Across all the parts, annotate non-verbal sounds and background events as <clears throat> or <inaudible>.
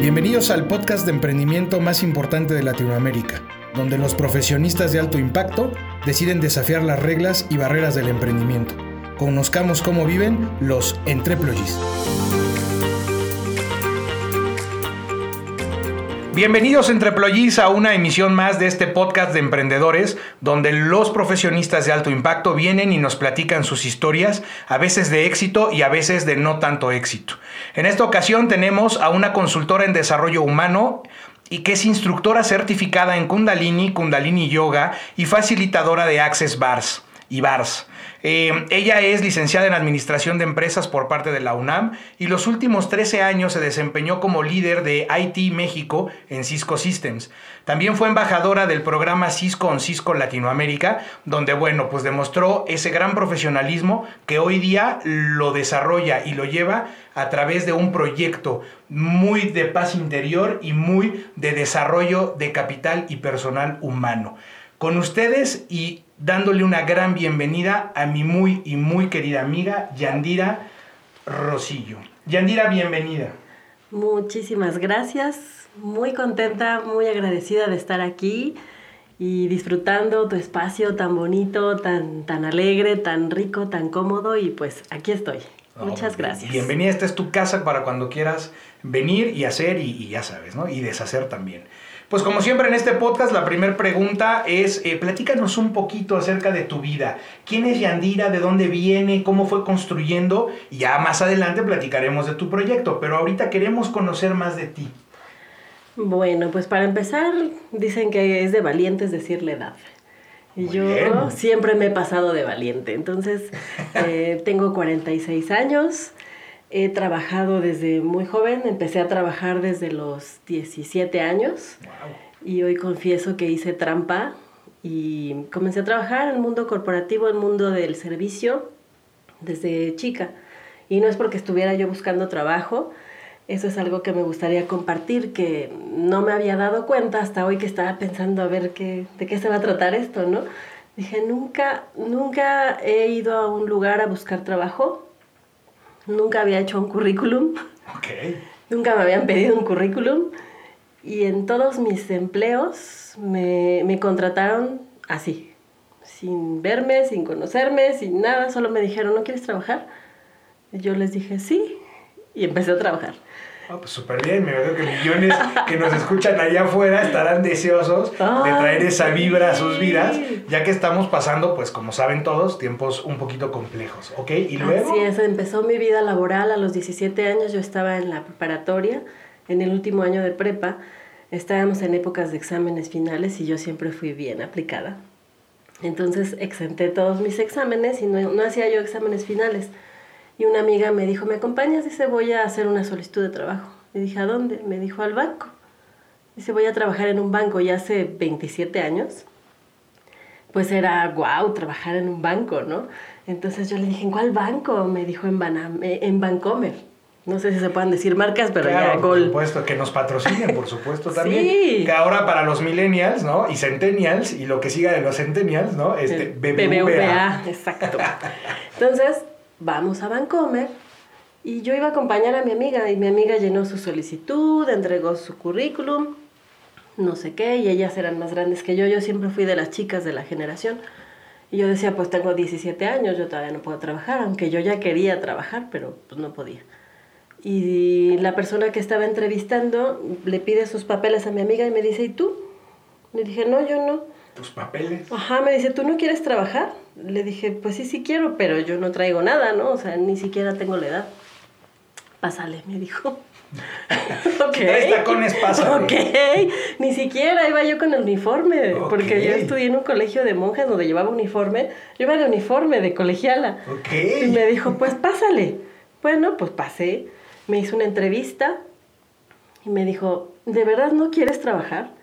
Bienvenidos al podcast de emprendimiento más importante de Latinoamérica, donde los profesionistas de alto impacto deciden desafiar las reglas y barreras del emprendimiento. Conozcamos cómo viven los entreployees. Bienvenidos Entreployees a una emisión más de este podcast de emprendedores, donde los profesionistas de alto impacto vienen y nos platican sus historias, a veces de éxito y a veces de no tanto éxito. En esta ocasión tenemos a una consultora en desarrollo humano y que es instructora certificada en Kundalini, Kundalini Yoga y facilitadora de Access Bars y Bars. Eh, ella es licenciada en Administración de Empresas por parte de la UNAM y los últimos 13 años se desempeñó como líder de IT México en Cisco Systems. También fue embajadora del programa Cisco en Cisco Latinoamérica, donde, bueno, pues demostró ese gran profesionalismo que hoy día lo desarrolla y lo lleva a través de un proyecto muy de paz interior y muy de desarrollo de capital y personal humano. Con ustedes y dándole una gran bienvenida a mi muy y muy querida amiga Yandira Rosillo. Yandira, bienvenida. Muchísimas gracias, muy contenta, muy agradecida de estar aquí y disfrutando tu espacio tan bonito, tan, tan alegre, tan rico, tan cómodo y pues aquí estoy. Muchas gracias. Bienvenida, esta es tu casa para cuando quieras venir y hacer y, y ya sabes, ¿no? Y deshacer también. Pues como siempre en este podcast, la primera pregunta es, eh, platícanos un poquito acerca de tu vida. ¿Quién es Yandira? ¿De dónde viene? ¿Cómo fue construyendo? Y ya más adelante platicaremos de tu proyecto, pero ahorita queremos conocer más de ti. Bueno, pues para empezar, dicen que es de valientes decir la edad. Y yo siempre me he pasado de valiente. Entonces, <laughs> eh, tengo 46 años. He trabajado desde muy joven, empecé a trabajar desde los 17 años y hoy confieso que hice trampa y comencé a trabajar en el mundo corporativo, en el mundo del servicio desde chica. Y no es porque estuviera yo buscando trabajo, eso es algo que me gustaría compartir, que no me había dado cuenta hasta hoy que estaba pensando a ver qué, de qué se va a tratar esto, ¿no? Dije, nunca, nunca he ido a un lugar a buscar trabajo Nunca había hecho un currículum. Nunca me habían pedido un currículum. Y en todos mis empleos me, me contrataron así, sin verme, sin conocerme, sin nada. Solo me dijeron, ¿no quieres trabajar? Y yo les dije, sí. Y empecé a trabajar. Ah, pues súper bien, me veo que millones que nos escuchan allá afuera estarán deseosos de traer esa vibra a sus vidas, ya que estamos pasando, pues como saben todos, tiempos un poquito complejos, ¿ok? Y luego... Así es, empezó mi vida laboral a los 17 años, yo estaba en la preparatoria, en el último año de prepa, estábamos en épocas de exámenes finales y yo siempre fui bien aplicada. Entonces exenté todos mis exámenes y no, no hacía yo exámenes finales. Y una amiga me dijo, ¿me acompañas? Dice, voy a hacer una solicitud de trabajo. Y dije, ¿a dónde? Me dijo, al banco. Dice, voy a trabajar en un banco ya hace 27 años. Pues era, wow, trabajar en un banco, ¿no? Entonces yo le dije, ¿en cuál banco? Me dijo, en, en Bancomer. No sé si se pueden decir marcas, pero ya Por supuesto, que nos patrocinen, por supuesto, <laughs> también. Sí. Que ahora para los millennials, ¿no? Y centennials, y lo que siga de los centennials, ¿no? Este, BBVA. BBVA, exacto. Entonces, vamos a Vancomer. Y yo iba a acompañar a mi amiga y mi amiga llenó su solicitud, entregó su currículum, no sé qué, y ellas eran más grandes que yo. Yo siempre fui de las chicas de la generación. Y yo decía, pues tengo 17 años, yo todavía no puedo trabajar, aunque yo ya quería trabajar, pero pues no podía. Y la persona que estaba entrevistando le pide sus papeles a mi amiga y me dice, ¿y tú? Le dije, no, yo no tus papeles. Ajá, me dice, ¿tú no quieres trabajar? Le dije, pues sí, sí quiero, pero yo no traigo nada, ¿no? O sea, ni siquiera tengo la edad. Pásale, me dijo. <laughs> ok. Tres tacones, pásale. Ok, ni siquiera iba yo con el uniforme, porque yo estudié en un colegio de monjas donde llevaba uniforme. Yo iba de uniforme, de colegiala. Ok. Y me dijo, pues pásale. Bueno, pues pasé. Me hizo una entrevista y me dijo, ¿de verdad no quieres trabajar?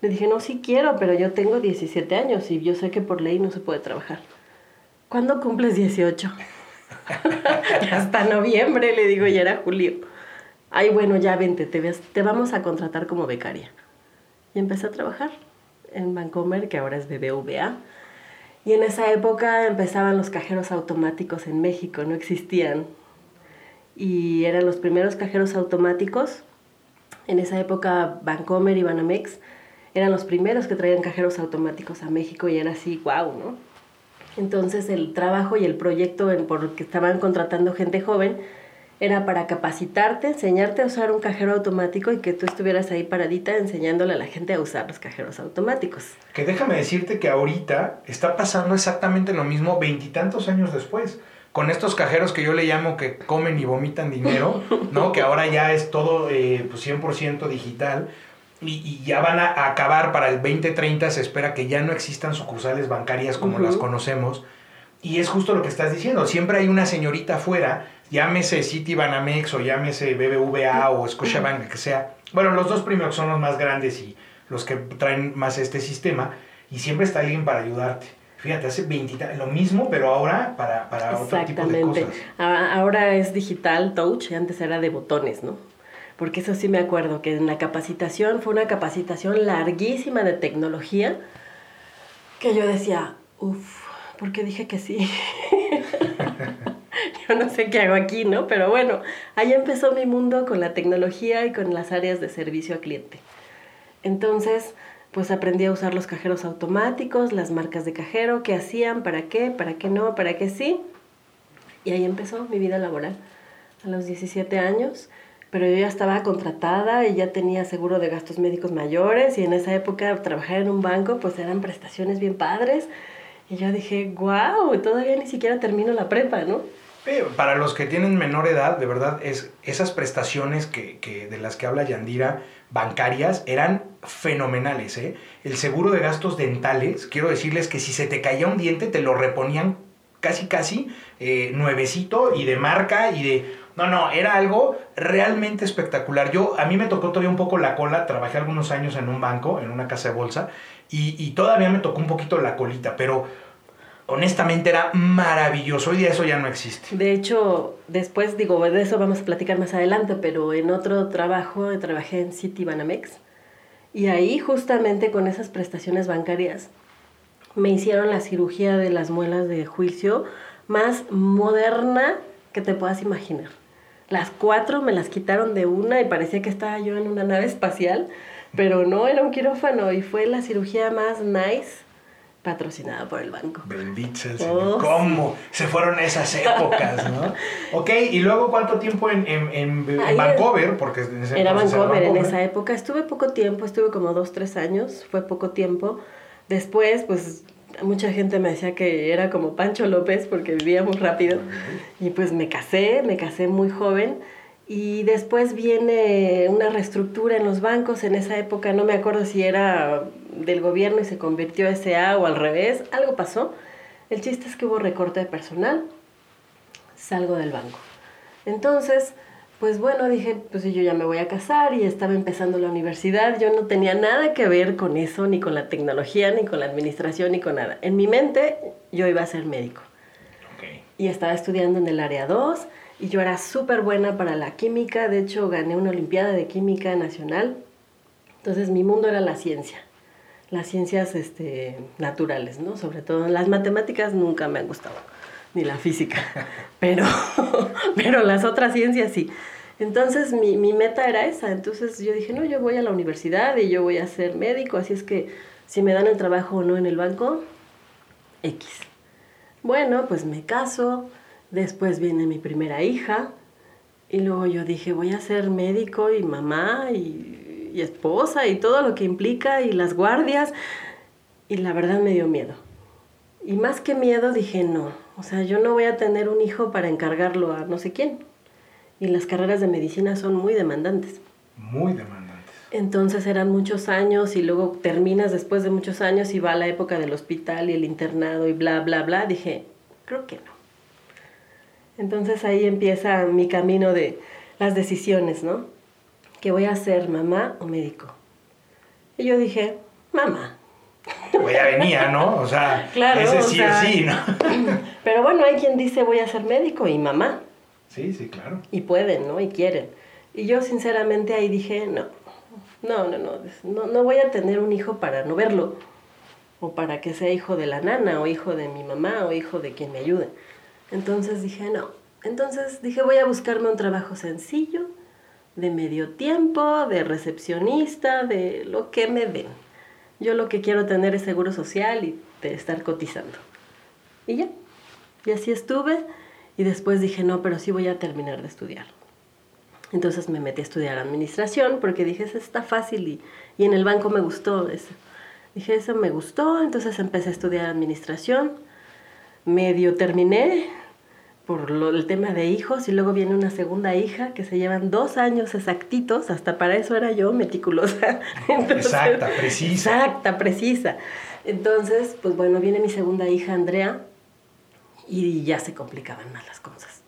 Le dije, no, sí quiero, pero yo tengo 17 años y yo sé que por ley no se puede trabajar. ¿Cuándo cumples 18? <laughs> Hasta noviembre, le digo, ya era julio. Ay, bueno, ya vente, te, te vamos a contratar como becaria. Y empecé a trabajar en Bancomer, que ahora es BBVA. Y en esa época empezaban los cajeros automáticos en México, no existían. Y eran los primeros cajeros automáticos En esa época Bancomer y Banamex eran los primeros que traían cajeros automáticos a México y era así, wow, ¿no? Entonces el trabajo y el proyecto en por que estaban contratando gente joven era para capacitarte, enseñarte a usar un cajero automático y que tú estuvieras ahí paradita enseñándole a la gente a usar los cajeros automáticos. Que déjame decirte que ahorita está pasando exactamente lo mismo veintitantos años después. Con estos cajeros que yo le llamo que comen y vomitan dinero, ¿no? Que ahora ya es todo eh, pues 100% digital. Y, ya van a, acabar para el 2030, se espera que ya no existan sucursales bancarias como las conocemos. Y es justo lo que estás diciendo, siempre hay una señorita afuera llámese Citibanamex o llámese BBVA o Scotiabank, que sea. Bueno, los dos primeros son los más grandes y los que traen más este sistema y siempre está alguien para ayudarte. Fíjate, hace 20 lo mismo, pero ahora para, para otro tipo de cosas. Ahora es digital touch, antes era de botones, ¿no? Porque eso sí me acuerdo, que en la capacitación fue una capacitación larguísima de tecnología, que yo decía, uff, ¿por qué dije que sí? <laughs> yo no sé qué hago aquí, ¿no? Pero bueno, ahí empezó mi mundo con la tecnología y con las áreas de servicio al cliente. Entonces, pues aprendí a usar los cajeros automáticos, las marcas de cajero, qué hacían, para qué, para qué no, para qué sí. Y ahí empezó mi vida laboral, a los 17 años. Pero yo ya estaba contratada y ya tenía seguro de gastos médicos mayores y en esa época trabajar en un banco pues eran prestaciones bien padres. Y yo dije, wow, todavía ni siquiera termino la prepa, ¿no? para los que tienen menor edad, de verdad, es, esas prestaciones que, que, de las que habla Yandira, bancarias, eran fenomenales. ¿eh? El seguro de gastos dentales, quiero decirles que si se te caía un diente, te lo reponían casi, casi eh, nuevecito y de marca y de... No, no, era algo realmente espectacular. Yo, a mí me tocó todavía un poco la cola, trabajé algunos años en un banco, en una casa de bolsa, y, todavía me tocó un poquito la colita, pero honestamente era maravilloso. Hoy día eso ya no existe. De hecho, después, digo, de eso vamos a platicar más adelante, pero en otro trabajo trabajé en City Banamex y ahí justamente con esas prestaciones bancarias me hicieron la cirugía de las muelas de juicio más moderna que te puedas imaginar. Las cuatro me las quitaron de una y parecía que estaba yo en una nave espacial, pero no, era un quirófano y fue la cirugía más nice patrocinada por el banco. Bendito oh, ¿Cómo? Se fueron esas épocas, ¿no? <laughs> ok, y luego cuánto tiempo en, en, Vancouver, porque era Vancouver, en esa época. Estuve poco tiempo, estuve como dos, tres años, fue poco tiempo. Después, pues mucha gente me decía que era como Pancho López porque vivía muy rápido. Y pues me casé, me casé muy joven. Y después viene una reestructura en los bancos. En esa época no me acuerdo si era del gobierno y se convirtió a SA o al revés. Algo pasó. El chiste es que hubo recorte de personal. Salgo del banco. Entonces, pues bueno, dije, pues yo ya me voy a casar y estaba empezando la universidad. Yo no tenía nada que ver con eso, ni con la tecnología, ni con la administración, ni con nada. En mi mente yo iba a ser médico. Y estaba estudiando en el área 2 y yo era súper buena para la química, de hecho gané una Olimpiada de Química Nacional. Entonces mi mundo era la ciencia, las ciencias este, naturales, ¿no? Sobre todo las matemáticas nunca me han gustado, ni la física, pero, <laughs> pero las otras ciencias sí. Entonces mi, mi meta era esa, entonces yo dije, no, yo voy a la universidad y yo voy a ser médico, así es que si me dan el trabajo o no en el banco, X. Bueno, pues me caso, Después viene mi primera hija y luego yo dije, voy a ser médico y mamá y, y, esposa y todo lo que implica y las guardias. Y la verdad me dio miedo. Y más que miedo dije, no, o sea, yo no voy a tener un hijo para encargarlo a no sé quién. Y las carreras de medicina son muy demandantes. Muy demandantes. Entonces eran muchos años y luego terminas después de muchos años y va la época del hospital y el internado y bla, bla, bla. Dije, creo que no. Entonces ahí empieza mi camino de las decisiones, ¿no? ¿Qué voy a hacer, mamá o médico? Y yo dije, mamá. <laughs> Pues ya venía, ¿no? O sea, claro, ese sí o, sí, ¿no? <clears throat> Pero bueno, hay quien dice voy a ser médico y mamá. Sí, sí, claro. Y pueden, ¿no? Y quieren. Y yo sinceramente ahí dije, no, no, no, no, no, no voy a tener un hijo para no verlo. O para que sea hijo de la nana, o hijo de mi mamá, o hijo de quien me ayude. Entonces dije, no. Entonces dije, voy a buscarme un trabajo sencillo, de medio tiempo, de recepcionista, de lo que me den. Yo lo que quiero tener es seguro social y de estar cotizando. Y ya. Y así estuve. Y después dije, no, pero sí voy a terminar de estudiar. Entonces me metí a estudiar administración porque dije, eso está fácil y, y en el banco me gustó eso. Dije, eso me gustó, entonces empecé a estudiar administración. Medio terminé por lo, el tema de hijos y luego viene una segunda hija que se llevan dos años exactitos, hasta para eso era yo meticulosa. <laughs> exacta, precisa. Exacta, precisa. Entonces, pues bueno, viene mi segunda hija, Andrea, y ya se complicaban más las cosas.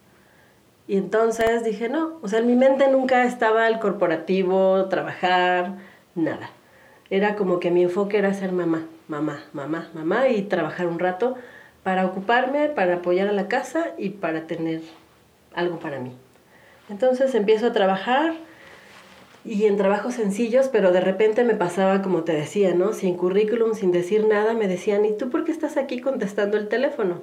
Y entonces dije, no, o sea, en mi mente nunca estaba el corporativo, trabajar, nada. Era como que mi enfoque era ser mamá, mamá, mamá, mamá y trabajar un rato para ocuparme, para apoyar a la casa y para tener algo para mí. Entonces empiezo a trabajar y en trabajos sencillos, pero de repente me pasaba como te decía, ¿no? Sin currículum, sin decir nada, me decían, ¿y tú por qué estás aquí contestando el teléfono?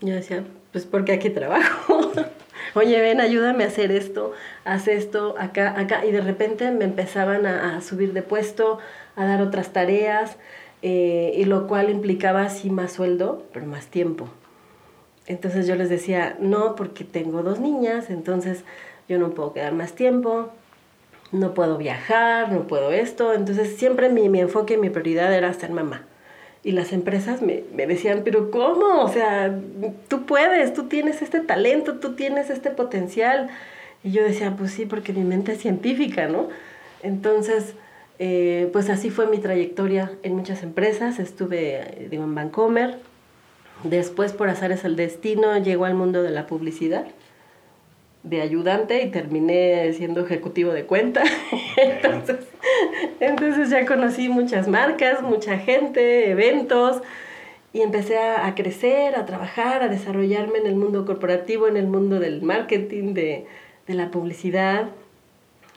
Yo decía, pues porque aquí trabajo. <laughs> Oye, ven, ayúdame a hacer esto, haz esto, acá, acá. Y de repente me empezaban a, subir de puesto, a dar otras tareas, eh, y lo cual implicaba sí más sueldo, pero más tiempo. Entonces yo les decía, no, porque tengo dos niñas, entonces yo no puedo quedar más tiempo, no puedo viajar, no puedo esto. Entonces siempre mi, mi enfoque, mi prioridad era ser mamá. Y las empresas me, me, decían, pero ¿cómo? O sea, tú puedes, tú tienes este talento, tú tienes este potencial. Y yo decía, pues sí, porque mi mente es científica, ¿no? Entonces, eh, pues así fue mi trayectoria en muchas empresas. Estuve, digo, en Vancomer. Después, por azares al destino, llegó al mundo de la publicidad de ayudante y terminé siendo ejecutivo de cuenta. <laughs> entonces, entonces ya conocí muchas marcas, mucha gente, eventos y empecé a, crecer, a trabajar, a desarrollarme en el mundo corporativo, en el mundo del marketing, de, de la publicidad.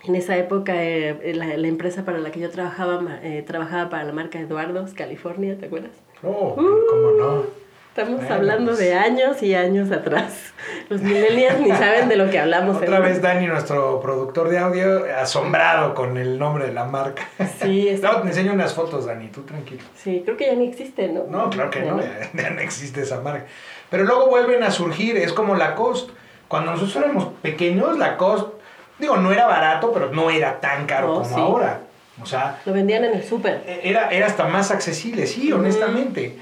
En esa época eh, la, la, empresa para la que yo trabajaba eh, trabajaba para la marca Eduardo's California, ¿te acuerdas? Oh, ¿cómo no? Estamos hablando de años y años atrás. Los millennials ni saben de lo que hablamos. Otra vez Dani, nuestro productor de audio, asombrado con el nombre de la marca. Sí, <laughs> es... No, te enseño unas fotos, Dani, tú tranquilo. Sí, creo que ya ni existe, ¿no? No, claro que no, ya, no existe esa marca. Pero luego vuelven a surgir, es como Lacoste. Cuando nosotros éramos pequeños, Lacoste, digo, no era barato, pero no era tan caro como ahora. O sea... Lo vendían en el súper. Era, era hasta más accesible, sí, honestamente.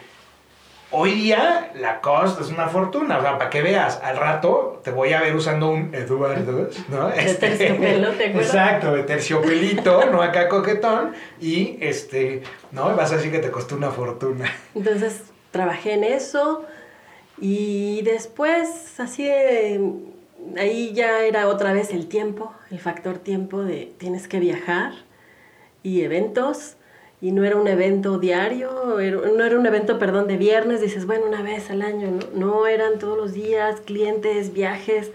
Hoy día la cost es una fortuna, o sea, para que veas, al rato te voy a ver usando un Eduardo, ¿no? De este, terciopelo, ¿te acuerdas? Exacto, de terciopelito, no acá coquetón, y este, ¿no? Vas a decir que te costó una fortuna. Entonces, trabajé en eso, y después, así de, ahí ya era otra vez el tiempo, el factor tiempo de tienes que viajar, y eventos, y no era un evento diario, no era un evento, perdón, de viernes, dices, bueno, una vez al año, no, eran todos los días, clientes, viajes.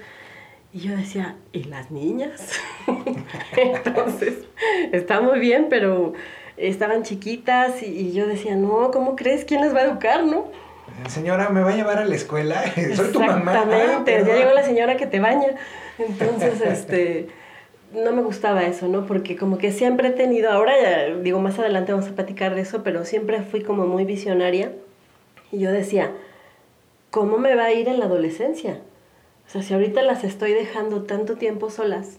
Y yo decía, ¿y las niñas? <laughs> Entonces, está muy bien, pero estaban chiquitas y, yo decía, no, ¿cómo crees? ¿Quién las va a educar, no? Señora, ¿me va a llevar a la escuela? <laughs> Soy tu mamá. Exactamente, ah, ya llegó la señora que te baña. Entonces, este no me gustaba eso, ¿no? Porque como que siempre he tenido, ahora digo, más adelante vamos a platicar de eso, pero siempre fui como muy visionaria y yo decía, ¿cómo me va a ir en la adolescencia? O sea, si ahorita las estoy dejando tanto tiempo solas,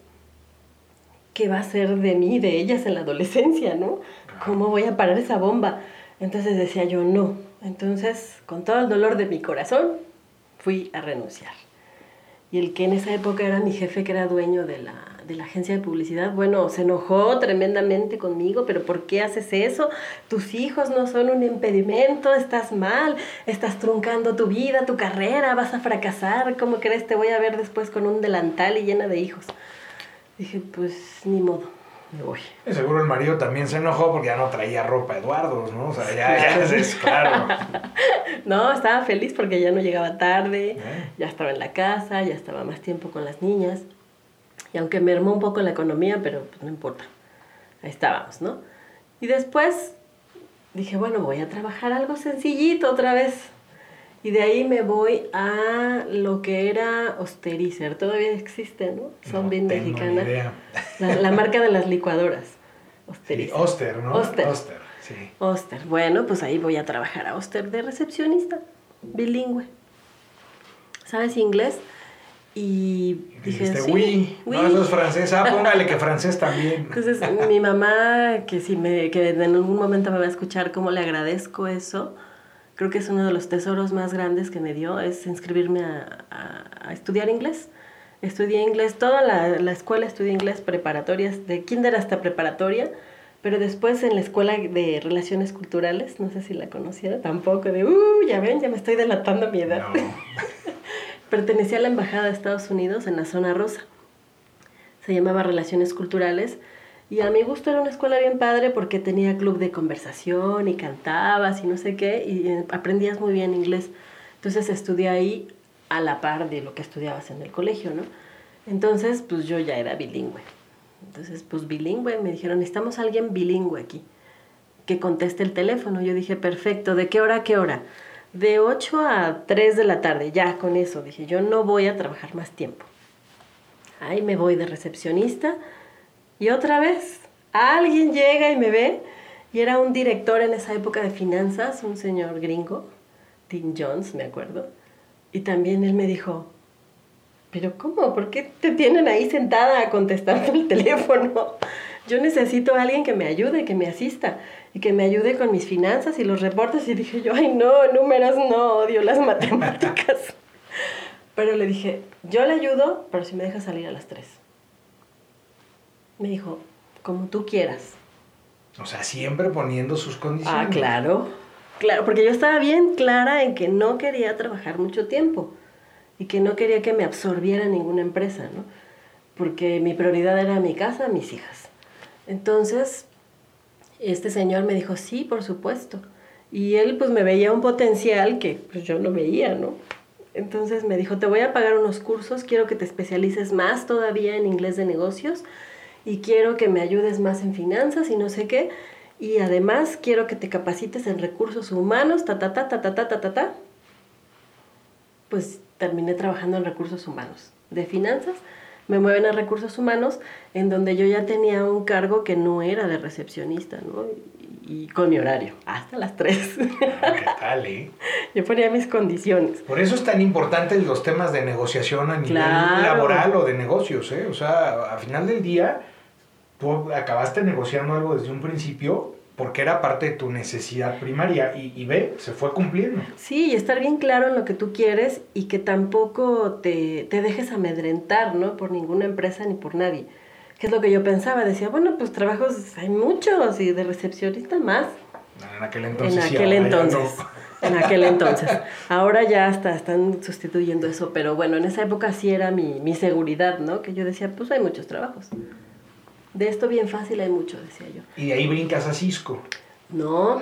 ¿qué va a ser de mí, de ellas en la adolescencia, ¿no? ¿Cómo voy a parar esa bomba? Entonces decía yo, no. Entonces, con todo el dolor de mi corazón, fui a renunciar. Y el que en esa época era mi jefe, que era dueño de la de la agencia de publicidad, bueno, se enojó tremendamente conmigo, pero ¿por qué haces eso? Tus hijos no son un impedimento, estás mal, estás truncando tu vida, tu carrera, vas a fracasar, ¿cómo crees te voy a ver después con un delantal y llena de hijos? Dije, pues ni modo. Seguro el marido también se enojó porque ya no traía ropa Eduardo, ¿no? O sea, ya, ya <laughs> es claro. no, estaba feliz porque ya no llegaba tarde, eh. ya estaba en la casa, ya estaba más tiempo con las niñas. Y aunque me armó un poco la economía, pero pues no importa. Ahí estábamos, ¿no? Y después dije, bueno, voy a trabajar algo sencillito otra vez. Y de ahí me voy a lo que era Osterizer. Todavía existe, ¿no? Son bien mexicanas. La, la, marca de las licuadoras. Osterizer. Oster, ¿no? Oster. Oster, sí. Oster. Bueno, pues ahí voy a trabajar a Oster de recepcionista, bilingüe. ¿Sabes inglés? Y dije, sí, oui. No, eso es francés. Ah, póngale que francés también. Entonces, mi mamá, que si me, que en algún momento me va a escuchar cómo le agradezco eso, creo que es uno de los tesoros más grandes que me dio, es inscribirme a, a, estudiar inglés. Estudié inglés, toda la, la, escuela estudié inglés, preparatorias, de kinder hasta preparatoria, pero después en la escuela de relaciones culturales, no sé si la conociera tampoco, de, uh, ya ven, ya me estoy delatando mi edad. No. <laughs> Pertenecía a la Embajada de Estados Unidos en la zona rosa. Se llamaba Relaciones Culturales y a mi gusto era una escuela bien padre porque tenía club de conversación y cantabas y no sé qué, y eh, aprendías muy bien inglés. Entonces estudié ahí a la par de lo que estudiabas en el colegio, ¿no? Entonces, pues yo ya era bilingüe. Entonces, pues bilingüe, me dijeron, necesitamos a alguien bilingüe aquí, que conteste el teléfono. Yo dije, perfecto, ¿de qué hora a qué hora? De 8 a 3 de la tarde, ya con eso. Dije, yo no voy a trabajar más tiempo. Ahí me voy de recepcionista y otra vez, alguien llega y me ve, y era un director en esa época de finanzas, un señor gringo, Tim Jones, me acuerdo, y también él me dijo, pero ¿cómo? ¿Por qué te tienen ahí sentada contestando el <laughs> teléfono? Yo necesito a alguien que me ayude, que me asista y que me ayude con mis finanzas y los reportes. Y dije yo, ay no, números no, odio las <laughs> matemáticas. Pero le dije, yo le ayudo, pero si me deja salir a las tres. Me dijo, como tú quieras. O sea, siempre poniendo sus condiciones. Ah, claro. Claro, porque yo estaba bien clara en que no quería trabajar mucho tiempo y que no quería que me absorbiera ninguna empresa, ¿no? Porque mi prioridad era mi casa, mis hijas. Entonces, este señor me dijo, sí, por supuesto. Y él pues me veía un potencial que pues, yo no veía, ¿no? Entonces me dijo, te voy a pagar unos cursos, quiero que te especialices más todavía en inglés de negocios y quiero que me ayudes más en finanzas y no sé qué. Y además quiero que te capacites en recursos humanos, ta, ta, ta, ta, ta, ta, ta, ta, ta. Pues terminé trabajando en recursos humanos. De finanzas, me mueven a recursos humanos, en donde yo ya tenía un cargo que no era de recepcionista, ¿no? Y, con mi horario, hasta las 3. ¿Qué tal, eh? <laughs> Yo ponía mis condiciones. Por eso es tan importante los temas de negociación a nivel laboral o de negocios, ¿eh? O sea, al final del día tú acabaste negociando algo desde un principio porque era parte de tu necesidad primaria y, y, ve, se fue cumpliendo. Sí, y estar bien claro en lo que tú quieres y que tampoco te, te, dejes amedrentar, ¿no? Por ninguna empresa ni por nadie. Que es lo que yo pensaba, decía, bueno, pues trabajos hay muchos y de recepcionista más. En aquel entonces. En aquel entonces. En aquel entonces. Ahora ya hasta están sustituyendo eso, pero bueno, en esa época sí era mi, mi seguridad, ¿no? Que yo decía, pues hay muchos trabajos. De esto bien fácil hay mucho, decía yo. ¿Y de ahí brincas a Cisco? No.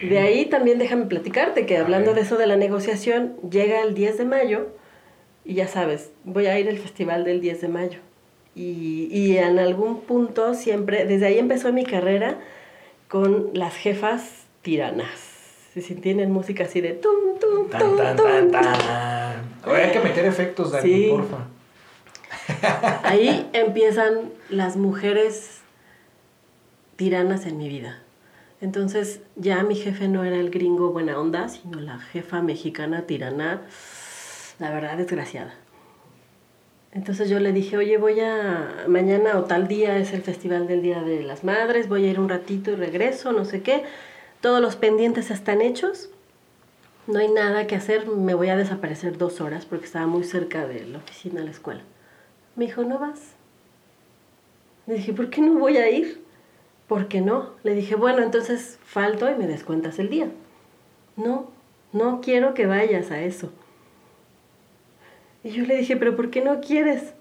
De ahí también déjame platicarte que hablando de eso de la negociación, llega el 10 de mayo y ya sabes, voy a ir al festival del 10 de mayo. Y, y en algún punto siempre, desde ahí empezó mi carrera con las jefas tiranas. Si tienen música así de tum, tum, tum, tan, tan, tan, hay que meter efectos, Dani, sí. porfa. Ahí empiezan las mujeres tiranas en mi vida. Entonces ya mi jefe no era el gringo buena onda, sino la jefa mexicana tirana, la verdad desgraciada. Entonces yo le dije, oye, voy a, mañana o tal día es el festival del Día de las Madres, voy a ir un ratito y regreso, no sé qué. Todos los pendientes están hechos, no hay nada que hacer, me voy a desaparecer dos horas porque estaba muy cerca de la oficina de la escuela. Me dijo, ¿no vas? Le dije, ¿por qué no voy a ir? ¿Por qué no? Le dije, bueno, entonces falto y me descuentas el día. No, no quiero que vayas a eso. Y yo le dije, ¿pero por qué no quieres?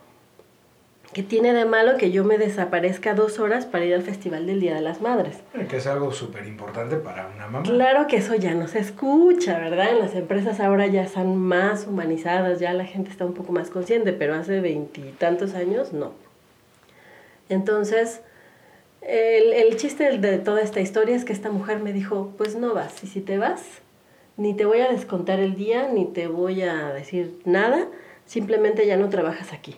¿Qué tiene de malo que yo me desaparezca dos horas para ir al Festival del Día de las Madres? Que es algo súper importante para una mamá. Claro que eso ya no se escucha, ¿verdad? En las empresas ahora ya están más humanizadas, ya la gente está un poco más consciente, pero hace veintitantos años no. Entonces, el, el chiste de toda esta historia es que esta mujer me dijo, pues no vas, y si te vas, ni te voy a descontar el día, ni te voy a decir nada, simplemente ya no trabajas aquí.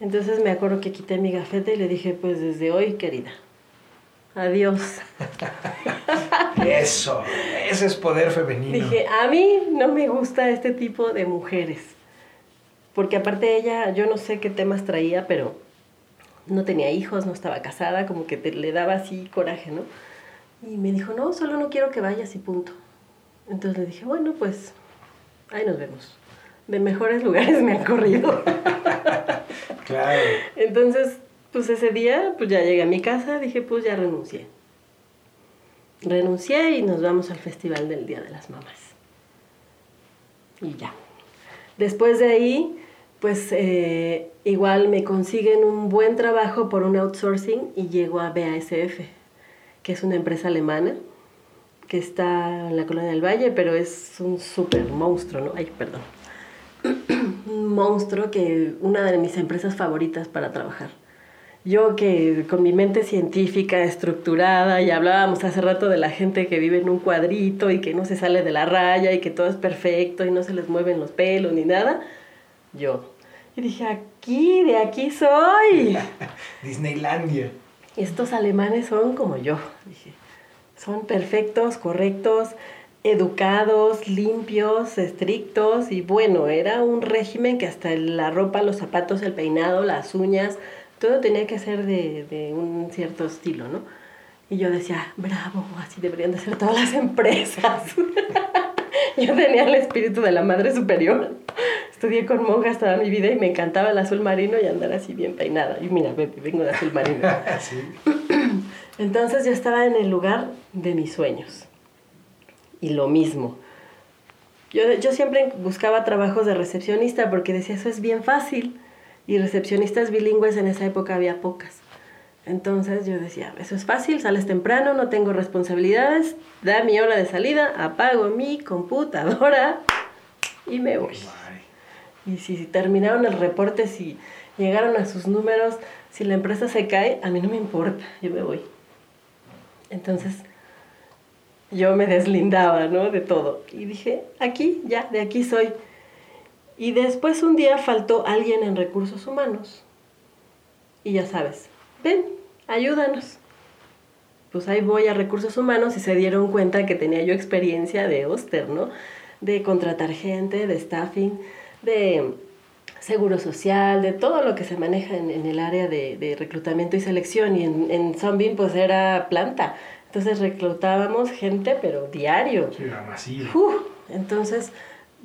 Entonces me acuerdo que quité mi gafete y le dije, pues desde hoy, querida, adiós. <laughs> Eso, ese es poder femenino. Dije, a mí no me gusta este tipo de mujeres. Porque aparte ella, yo no sé qué temas traía, pero no tenía hijos, no estaba casada, como que te, le daba así coraje, ¿no? Y me dijo, no, solo no quiero que vayas y punto. Entonces le dije, bueno, pues ahí nos vemos. De mejores lugares me han corrido. <laughs> Entonces, pues ese día, pues ya llegué a mi casa, dije, pues ya renuncié. Renuncié y nos vamos al festival del Día de las Mamás. Y ya. Después de ahí, pues eh, igual me consiguen un buen trabajo por un outsourcing y llego a BASF, que es una empresa alemana que está en la colonia del Valle, pero es un súper monstruo, ¿no? Ay, perdón. Un monstruo que una de mis empresas favoritas para trabajar. Yo que con mi mente científica estructurada y hablábamos hace rato de la gente que vive en un cuadrito y que no se sale de la raya y que todo es perfecto y no se les mueven los pelos ni nada, yo. Y dije, aquí, de aquí soy. <laughs> Disneylandia. Estos alemanes son como yo, dije. Son perfectos, correctos, educados, limpios, estrictos y bueno, era un régimen que hasta la ropa, los zapatos, el peinado, las uñas, todo tenía que ser de, de un cierto estilo, ¿no? Y yo decía, bravo, así deberían de ser todas las empresas. <laughs> yo tenía el espíritu de la madre superior. Estudié con monjas toda mi vida y me encantaba el azul marino y andar así bien peinada. Y mira, vengo de azul marino. <laughs> Entonces yo estaba en el lugar de mis sueños. Y lo mismo. Yo, yo siempre buscaba trabajos de recepcionista porque decía, eso es bien fácil. Y recepcionistas bilingües en esa época había pocas. Entonces yo decía, eso es fácil, sales temprano, no tengo responsabilidades, da mi hora de salida, apago mi computadora y me voy. Y si terminaron el reporte, si llegaron a sus números, si la empresa se cae, a mí no me importa, yo me voy. Entonces yo me deslindaba, ¿no? De todo. Y dije, aquí, ya, de aquí soy. Y después un día faltó alguien en recursos humanos. Y ya sabes, ven, ayúdanos. Pues ahí voy a recursos humanos y se dieron cuenta que tenía yo experiencia de Oster, ¿no? De contratar gente, de staffing, de seguro social, de todo lo que se maneja en, el área de, reclutamiento y selección. Y en, en pues era planta. Entonces reclutábamos gente, pero diario. Sí, era masivo. entonces,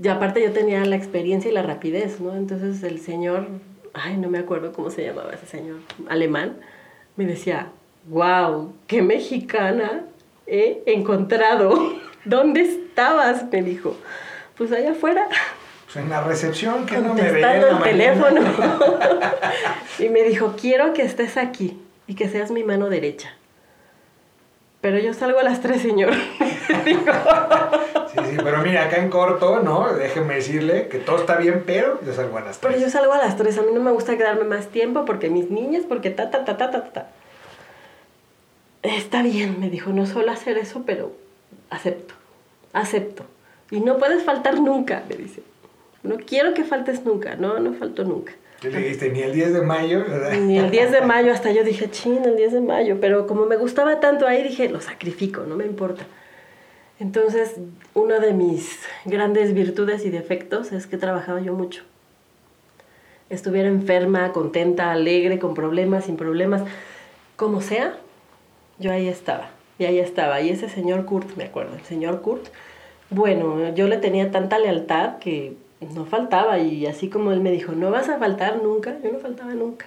y aparte yo tenía la experiencia y la rapidez, ¿no? Entonces el señor, ay, no me acuerdo cómo se llamaba ese señor, alemán, me decía, wow, qué mexicana he encontrado. <laughs> ¿Dónde estabas? Me dijo. Pues allá afuera. Pues en la recepción, que no me veía el teléfono. <laughs> y me dijo, quiero que estés aquí y que seas mi mano derecha. Pero yo salgo a las tres, señor. <laughs> sí, sí, pero mira, acá en corto, ¿no? Déjeme decirle que todo está bien, pero yo salgo a las tres. Pero yo salgo a las tres. A mí no me gusta quedarme más tiempo porque mis niñas, porque ta, ta, ta, ta, ta, ta. Está bien, me dijo, no solo hacer eso, pero acepto, acepto. Y no puedes faltar nunca, me dice. No quiero que faltes nunca, no, no falto nunca. ¿Qué le dijiste? Ni el 10 de mayo, ¿verdad? Ni el 10 de mayo, hasta yo dije, ching, el 10 de mayo. Pero como me gustaba tanto ahí, dije, lo sacrifico, no me importa. Entonces, una de mis grandes virtudes y defectos es que trabajaba yo mucho. Estuviera enferma, contenta, alegre, con problemas, sin problemas, como sea, yo ahí estaba. Y ahí estaba. Y ese señor Kurt, me acuerdo, el señor Kurt, bueno, yo le tenía tanta lealtad que no faltaba. Y así como él me dijo, no vas a faltar nunca, yo no faltaba nunca.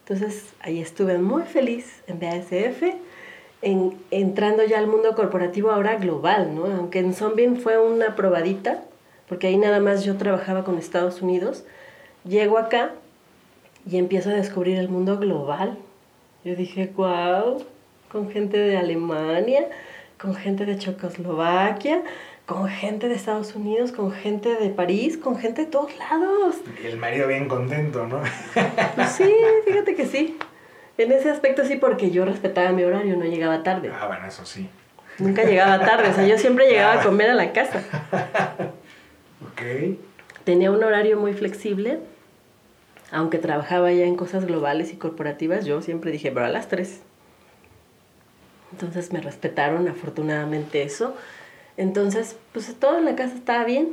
Entonces ahí estuve muy feliz en BASF, en, entrando ya al mundo corporativo ahora global, ¿no? Aunque en Zombie fue una probadita, porque ahí nada más yo trabajaba con Estados Unidos, llego acá y empiezo a descubrir el mundo global. Yo dije, wow, con gente de Alemania, con gente de Checoslovaquia, con gente de Estados Unidos, con gente de París, con gente de todos lados. Y el marido bien contento, ¿no? Pues sí, fíjate que sí. En ese aspecto sí, porque yo respetaba mi horario, no llegaba tarde. Ah, bueno, eso sí. Nunca llegaba tarde, o sea, yo siempre llegaba a comer a la casa. ok. Tenía un horario muy flexible, aunque trabajaba ya en cosas globales y corporativas, yo siempre dije, pero a las 3. Entonces me respetaron afortunadamente eso. Entonces, pues todo en la casa estaba bien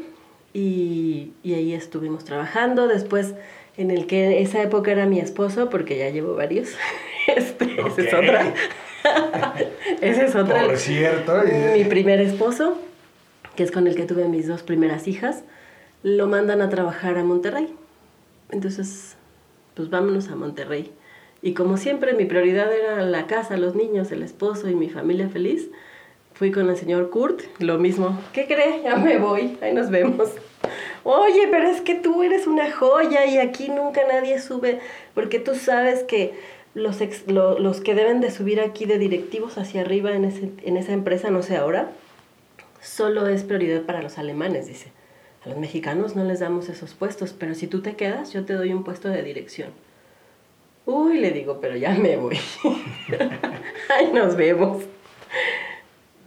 y, y ahí estuvimos trabajando. Después, en el que esa época era mi esposo, porque ya llevo varios. <laughs> Este, Esa es otra. <laughs> esa es otra. Por cierto. Mi primer esposo, que es con el que tuve mis dos primeras hijas, lo mandan a trabajar a Monterrey. Entonces, pues vámonos a Monterrey. Y como siempre, mi prioridad era la casa, los niños, el esposo y mi familia feliz. Fui con el señor Kurt, lo mismo. ¿Qué cree? Ya me voy, ahí nos vemos. Oye, pero es que tú eres una joya y aquí nunca nadie sube, porque tú sabes que los, los que deben de subir aquí de directivos hacia arriba en, ese, en esa empresa, no sé ahora, solo es prioridad para los alemanes, dice. A los mexicanos no les damos esos puestos, pero si tú te quedas, yo te doy un puesto de dirección. Uy, le digo, pero ya me voy. <laughs> Ay, nos vemos.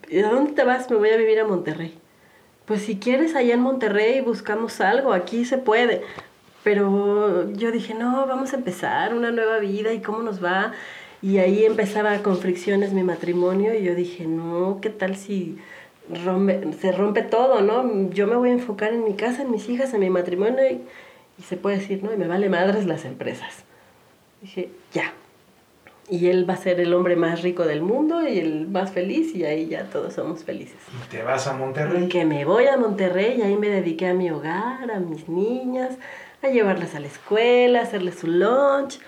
¿Y a dónde te vas? Me voy a vivir a Monterrey. Pues si quieres, allá en Monterrey buscamos algo, aquí se puede. Pero yo dije, no, vamos a empezar una nueva vida y cómo nos va. Y ahí empezaba con fricciones mi matrimonio y yo dije, no, ¿qué tal si se rompe todo, no? Yo me voy a enfocar en mi casa, en mis hijas, en mi matrimonio y, y se puede decir, no, y me vale madres las empresas. Dije, ya, y él va a ser el hombre más rico del mundo y el más feliz y ahí ya todos somos felices. ¿Y te vas a Monterrey? Y que me voy a Monterrey y ahí me dediqué a mi hogar, a mis niñas, a llevarlas a la escuela, a hacerles su lunch,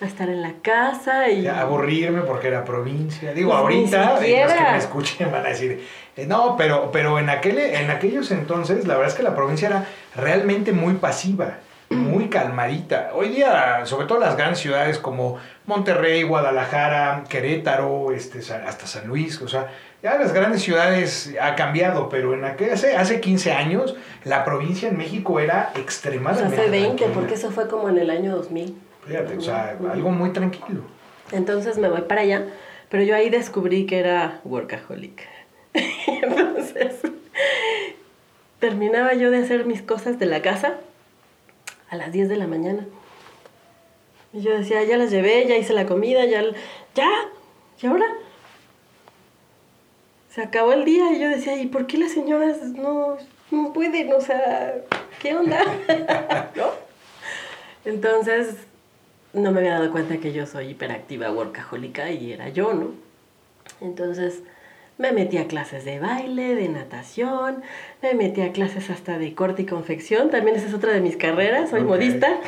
a estar en la casa y... A aburrirme porque era provincia. Digo, pues ahorita los que me escuchen van a decir, eh, no, pero, pero en, aquel, en aquellos entonces la verdad es que la provincia era realmente muy pasiva muy calmadita. Hoy día, sobre todo las grandes ciudades como Monterrey, Guadalajara, Querétaro, este, hasta San Luis, o sea, ya las grandes ciudades ha cambiado, pero en aquel, hace, hace 15 años la provincia en México era extremadamente... hace 20, porque eso fue como en el año 2000. Fíjate, o sea, algo muy tranquilo. Entonces me voy para allá, pero yo ahí descubrí que era workaholic. <laughs> Entonces, terminaba yo de hacer mis cosas de la casa a las 10 de la mañana. Y yo decía, ya las llevé, ya hice la comida, ya, ya, ¿y ahora? Se acabó el día y yo decía, ¿y por qué las señoras no, no pueden? O sea, ¿qué onda? <laughs> ¿No? Entonces, no me había dado cuenta que yo soy hiperactiva, workahólica y era yo, ¿no? Entonces, me metí a clases de baile, de natación, me metí a clases hasta de corte y confección, también esa es otra de mis carreras, soy modista. <laughs>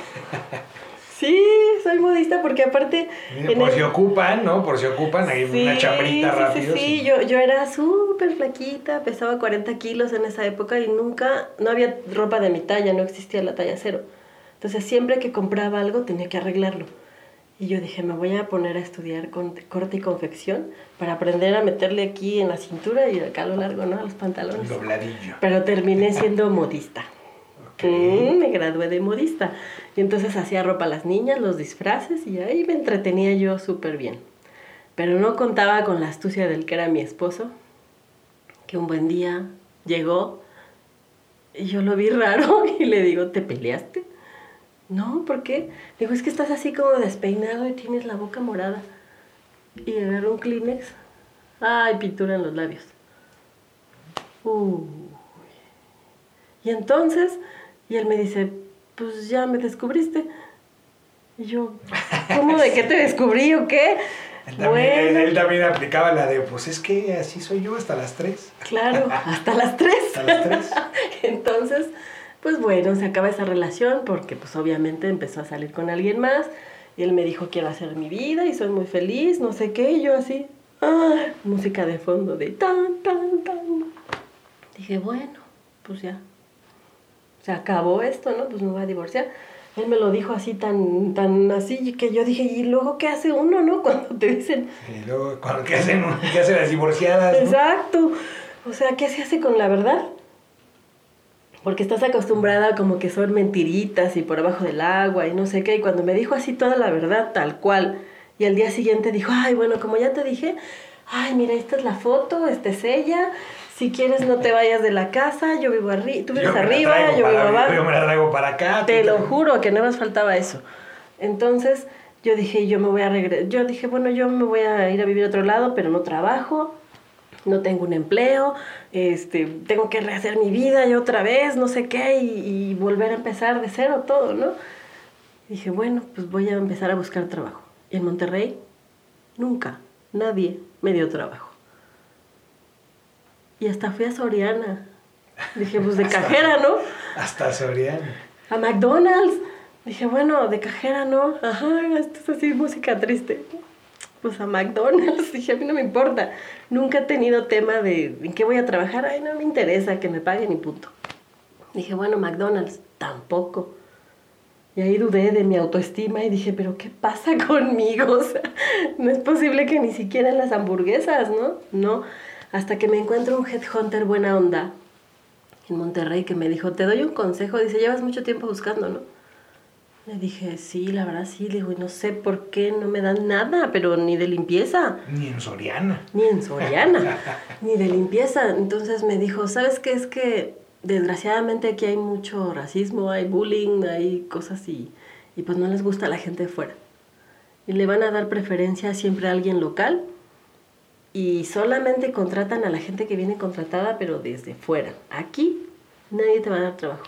Sí, soy modista porque aparte... por si ocupan, ¿no? Por si ocupan, hay una chambrita sí, rápido. Sí, sí, Yo, yo era súper flaquita, pesaba 40 kilos en esa época y nunca, no había ropa de mi talla, no existía la talla cero. Entonces siempre que compraba algo tenía que arreglarlo. Y yo dije, me voy a poner a estudiar con corte y confección para aprender a meterle aquí en la cintura y acá a lo largo, ¿no? A los pantalones. Dobladillo. Pero terminé siendo modista. Mm, me gradué de modista. Y entonces hacía ropa a las niñas, los disfraces y ahí me entretenía yo súper bien. Pero no contaba con la astucia del que era mi esposo, que un buen día llegó y yo lo vi raro <laughs> y le digo, ¿te peleaste? No, ¿por qué? Digo, es que estás así como despeinado y tienes la boca morada. Y agarró un Kleenex. Ay, pintura en los labios. Uy. Y entonces, y él me dice, pues ya me descubriste. Y yo, ¿cómo de qué te descubrí o qué? Él también, él, también aplicaba la de, pues es que así soy yo hasta las tres. Claro, hasta las tres. hasta las tres. <laughs> entonces, pues bueno, se acaba esa relación porque pues obviamente empezó a salir con alguien más y él me dijo quiero hacer mi vida y soy muy feliz, no sé qué, y yo así, ah, música de fondo de tan, tan, tan. Dije, bueno, pues ya, se acabó esto, ¿no? Pues me voy a divorciar. Él me lo dijo así tan, tan así que yo dije, ¿y luego qué hace uno, no? <laughs> Cuando te dicen... Y luego, ¿qué hacen, ¿qué hacen las divorciadas? Exacto. O sea, ¿qué se hace con la verdad? Porque estás acostumbrada como que son mentiritas y por abajo del agua y no sé qué, y cuando me dijo así toda la verdad tal cual, y al día siguiente dijo, ay, bueno, como ya te dije, ay, mira, esta es la foto, esta es ella, si quieres no te vayas de la casa, yo vivo arriba, tú vives arriba, yo vivo abajo. Yo me la traigo para acá. Te lo juro que no más faltaba eso. Entonces yo dije, yo me voy a regresar, yo dije, bueno, yo me voy a ir a vivir a otro lado, pero no trabajo, no tengo un empleo, este, tengo que rehacer mi vida y otra vez, no sé qué, y, y volver a empezar de cero todo, ¿no? dije, bueno, pues voy a empezar a buscar trabajo. Y en Monterrey, nunca, nadie me dio trabajo. Y hasta fui a Soriana. Dije, pues de <laughs> cajera, ¿no? Hasta Soriana. A McDonald's. Dije, bueno, de cajera, ¿no? Ajá, esto es así, música triste. Pues a McDonald's. <laughs> Dije, a mí no me importa. Nunca he tenido tema de en qué voy a trabajar. Ay, no me interesa que me paguen y punto. Dije, bueno, McDonald's, tampoco. Y ahí dudé de mi autoestima y dije, pero ¿qué pasa <laughs> conmigo? O sea, no es posible que ni siquiera en las hamburguesas, ¿no? No, hasta que me encuentro un headhunter buena onda en Monterrey que me dijo, te doy un consejo, dice, llevas mucho tiempo buscando, ¿no? Le dije, sí, la verdad sí, le digo, no sé por qué no me dan nada, pero ni de limpieza. Ni en Soriana. Ni en Soriana, <laughs> ni de limpieza. Entonces me dijo, ¿sabes qué? Es que desgraciadamente aquí hay mucho racismo, hay bullying, hay cosas y, y pues no les gusta a la gente de fuera. Y le van a dar preferencia siempre a alguien local y solamente contratan a la gente que viene contratada pero desde fuera. Aquí nadie te va a dar trabajo.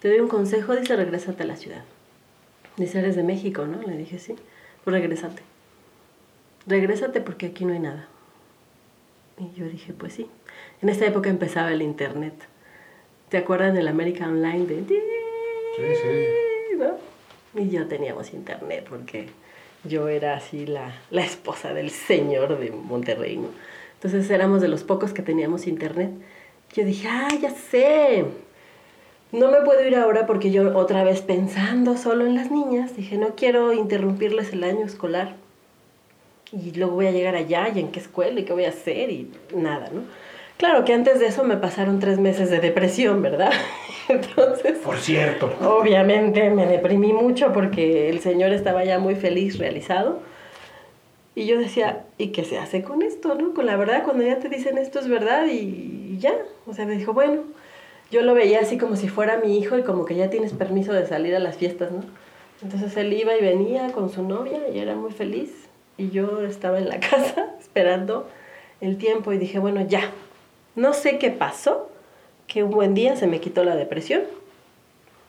Te doy un consejo, dice, regrésate a la ciudad. Dice, eres de México, ¿no? Le dije, sí, pues regrésate. Regrésate porque aquí no hay nada. Y yo dije, pues sí. En esta época empezaba el internet. ¿Te acuerdas del América Online de... Sí, sí. ¿no? Y ya teníamos internet porque yo era así la, la esposa del señor de Monterrey, ¿no? Entonces éramos de los pocos que teníamos internet. Yo dije, ah, ya sé. No me puedo ir ahora porque yo otra vez pensando solo en las niñas, dije, no quiero interrumpirles el año escolar. Y luego voy a llegar allá y en qué escuela y qué voy a hacer y nada, ¿no? Claro que antes de eso me pasaron tres meses de depresión, ¿verdad? <laughs> Entonces. Por cierto. Obviamente me deprimí mucho porque el señor estaba ya muy feliz, realizado. Y yo decía, ¿y qué se hace con esto, no? Con la verdad, cuando ya te dicen esto es verdad y, ya. O sea, me dijo, bueno, yo lo veía así como si fuera mi hijo y como que ya tienes permiso de salir a las fiestas, ¿no? Entonces él iba y venía con su novia y era muy feliz. Y yo estaba en la <laughs> casa esperando el tiempo y dije, bueno, ya, no sé qué pasó, que un buen día se me quitó la depresión.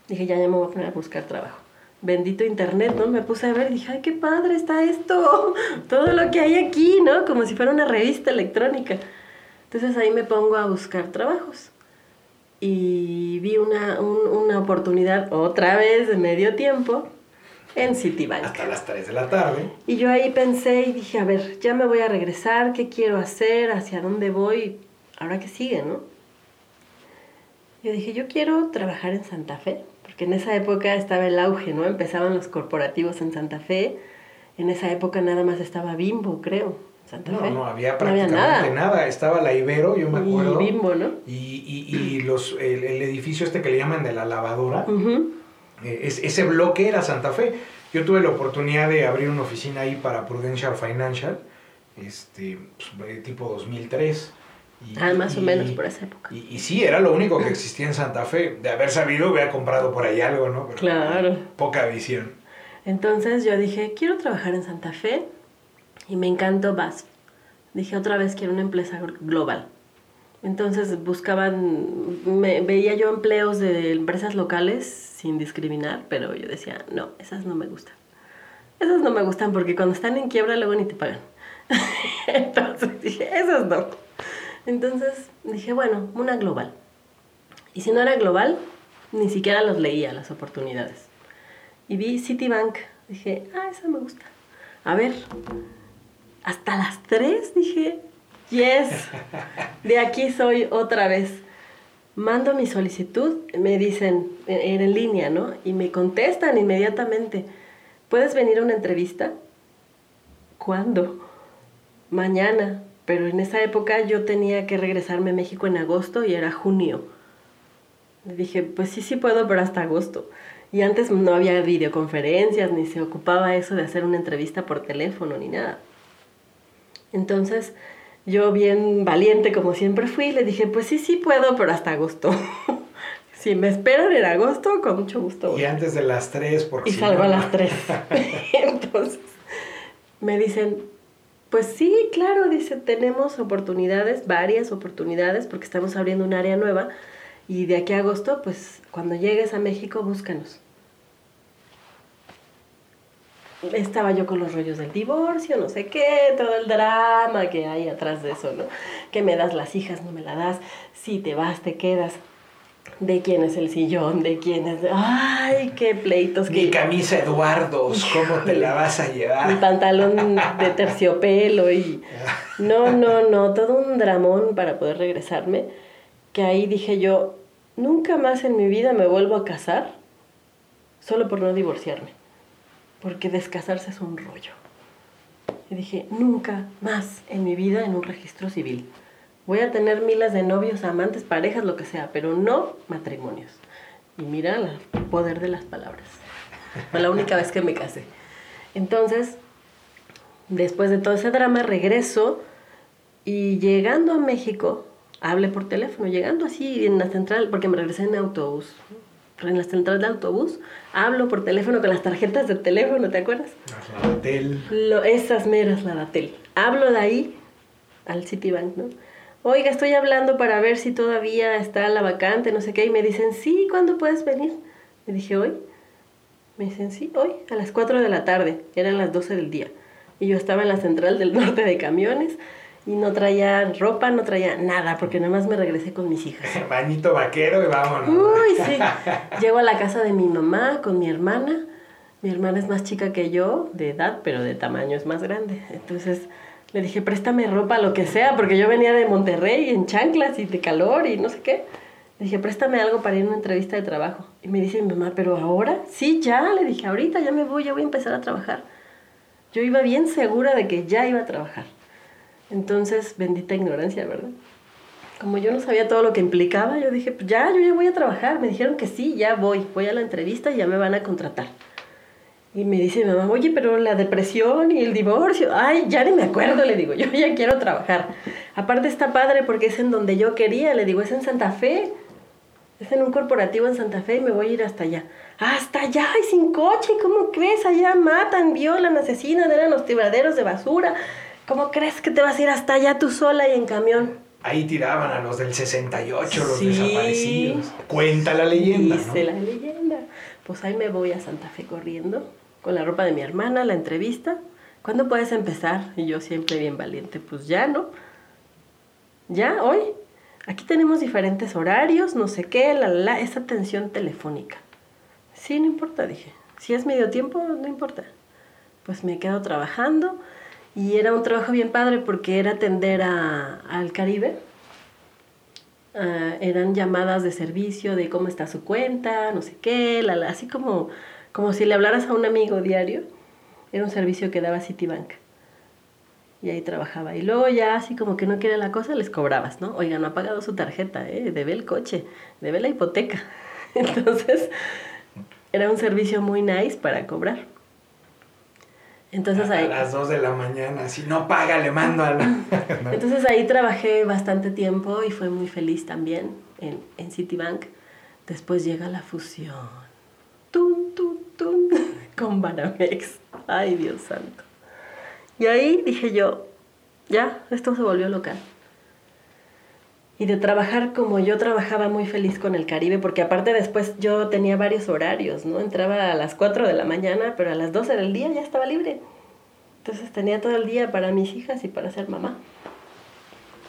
Dije, ya, ya me voy a poner a buscar trabajo. Bendito internet, ¿no? Me puse a ver y dije, ay, qué padre está esto. <laughs> Todo lo que hay aquí, ¿no? Como si fuera una revista electrónica. Entonces ahí me pongo a buscar trabajos. Y vi una, una oportunidad otra vez de medio tiempo en Citibank. Hasta las 3 de la tarde. Y yo ahí pensé y dije, a ver, ya me voy a regresar, ¿qué quiero hacer? ¿Hacia dónde voy? ahora que sigue, ¿no? Yo dije, yo quiero trabajar en Santa Fe, porque en esa época estaba el auge, ¿no? Empezaban los corporativos en Santa Fe. En esa época nada más estaba Bimbo, creo. Santa no, Fe. no, había prácticamente nada. Estaba la Ibero, yo me acuerdo. Y Bimbo, ¿no? Y, y, los, el, edificio este que le llaman de la lavadora, eh, ese bloque era Santa Fe. Yo tuve la oportunidad de abrir una oficina ahí para Prudential Financial, este, pues, tipo 2003. ah, más o menos por esa época. Y, sí, era lo único que existía en Santa Fe. De haber sabido, hubiera comprado por ahí algo, ¿no? claro. Poca visión. Entonces yo dije, quiero trabajar en Santa Fe y me encantó BASF. Dije, otra vez quiero una empresa global. Entonces buscaban, veía yo empleos de empresas locales sin discriminar, pero yo decía, no, esas no me gustan. Esas no me gustan porque cuando están en quiebra luego ni te pagan. <laughs> Entonces dije, esas no. Entonces dije, bueno, una global. Y si no era global, ni siquiera los leía las oportunidades. Y vi Citibank, dije, ah, esa me gusta. A ver, hasta las tres dije, yes, de aquí soy otra vez. Mando mi solicitud, me dicen, era en línea, ¿no? Y me contestan inmediatamente, ¿puedes venir a una entrevista? ¿Cuándo? Mañana pero en esa época yo tenía que regresarme a México en agosto y era junio. Dije, pues sí, sí puedo, pero hasta agosto. Y antes no había videoconferencias, ni se ocupaba eso de hacer una entrevista por teléfono, ni nada. Entonces, yo bien valiente como siempre fui, le dije, pues sí, sí puedo, pero hasta agosto. <laughs> si me esperan en agosto, con mucho gusto. Y antes de las 3, porque... Y salgo a las 3. <laughs> Entonces, me dicen, pues sí, claro, dice, tenemos oportunidades, varias oportunidades, porque estamos abriendo un área nueva. Y de aquí a agosto, pues cuando llegues a México, búscanos estaba yo con los rollos del divorcio, no sé qué, todo el drama que hay atrás de eso, ¿no? Que me das las hijas, no me la das, si te vas, te quedas. ¿De quién es el sillón? ¿De quién es? ¡Ay, qué pleitos! Mi camisa Eduardos, ¿cómo te la vas a llevar? Mi pantalón de terciopelo y... <laughs> No, no, no, todo un dramón para poder regresarme. Que ahí dije yo, nunca más en mi vida me vuelvo a casar solo por no divorciarme porque descasarse es un rollo. Y dije, nunca más en mi vida en un registro civil. Voy a tener miles de novios, amantes, parejas, lo que sea, pero no matrimonios. Y mira el poder de las palabras. Fue la única vez que me casé. Entonces, después de todo ese drama, regreso y llegando a México, hablé por teléfono, llegando así en la central, porque me regresé en autobús, en la central de autobús, hablo por teléfono con las tarjetas de teléfono, ¿te acuerdas? La Datel. esas meras, la Datel. Hablo de ahí al Citibank, ¿no? Oiga, estoy hablando para ver si todavía está la vacante, no sé qué, y me dicen, sí, ¿cuándo puedes venir? Me dije, hoy. Me dicen, sí, hoy, a las 4 de la tarde, eran las 12 del día. Y yo estaba en la central del norte de camiones, y no traía ropa, no traía nada, porque nada más me regresé con mis hijas. <laughs> Bañito vaquero y vámonos. Uy, sí. <laughs> Llego a la casa de mi mamá con mi hermana. Mi hermana es más chica que yo, de edad, pero de tamaño es más grande. Entonces le dije, préstame ropa, lo que sea, porque yo venía de Monterrey en chanclas y de calor y no sé qué. Le dije, préstame algo para ir a una entrevista de trabajo. Y me dice mi mamá, ¿pero ahora? Sí, ya. Le dije, ahorita ya me voy, ya voy a empezar a trabajar. Yo iba bien segura de que ya iba a trabajar. Entonces, bendita ignorancia, ¿verdad? Como yo no sabía todo lo que implicaba, yo dije, pues ya, yo ya voy a trabajar. Me dijeron que sí, ya voy, voy a la entrevista y ya me van a contratar. Y me dice mi mamá, oye, pero la depresión y el divorcio, ay, ya ni me acuerdo, le digo, <laughs> yo ya quiero trabajar. Aparte está padre porque es en donde yo quería, le digo, es en Santa Fe. Es en un corporativo en Santa Fe y me voy a ir hasta allá. Hasta allá y sin coche, ¿cómo crees? Allá matan, violan, asesinan, eran los tiraderos de basura. ¿Cómo crees que te vas a ir hasta allá tú sola y en camión? Ahí tiraban a los del 68, los desaparecidos. Cuenta la leyenda. Dice la leyenda. Pues ahí me voy a Santa Fe corriendo, con la ropa de mi hermana, la entrevista. ¿Cuándo puedes empezar? Y yo siempre bien valiente, pues ya, ¿no? Ya, hoy. Aquí tenemos diferentes horarios, no sé qué, la, la, esa atención telefónica. Sí, no importa, dije. Si es medio tiempo, no importa. Pues me quedo trabajando y era un trabajo bien padre porque era atender a, al Caribe. Ah, eran llamadas de servicio de cómo está su cuenta, no sé qué, así como, como si le hablaras a un amigo diario. Era un servicio que daba Citibank. Y ahí trabajaba. Y luego ya así como que no quiere la cosa, les cobrabas, ¿no? Oiga, no ha pagado su tarjeta, ¿eh? Debe el coche, debe la hipoteca. <laughs> Entonces, era un servicio muy nice para cobrar. Entonces a, las 2 de la mañana, si no paga, le mando a la... <laughs> Entonces ahí trabajé bastante tiempo y fue muy feliz también en, en Citibank. Después llega la fusión. Tum, tum, tum, <laughs> con Banamex. Ay, Dios santo. Y ahí dije yo, ya, esto se volvió local. Y de trabajar como yo trabajaba muy feliz con el Caribe, porque aparte después yo tenía varios horarios, ¿no? Entraba a las 4 de la mañana, pero a las 12 del día ya estaba libre. Entonces tenía todo el día para mis hijas y para ser mamá.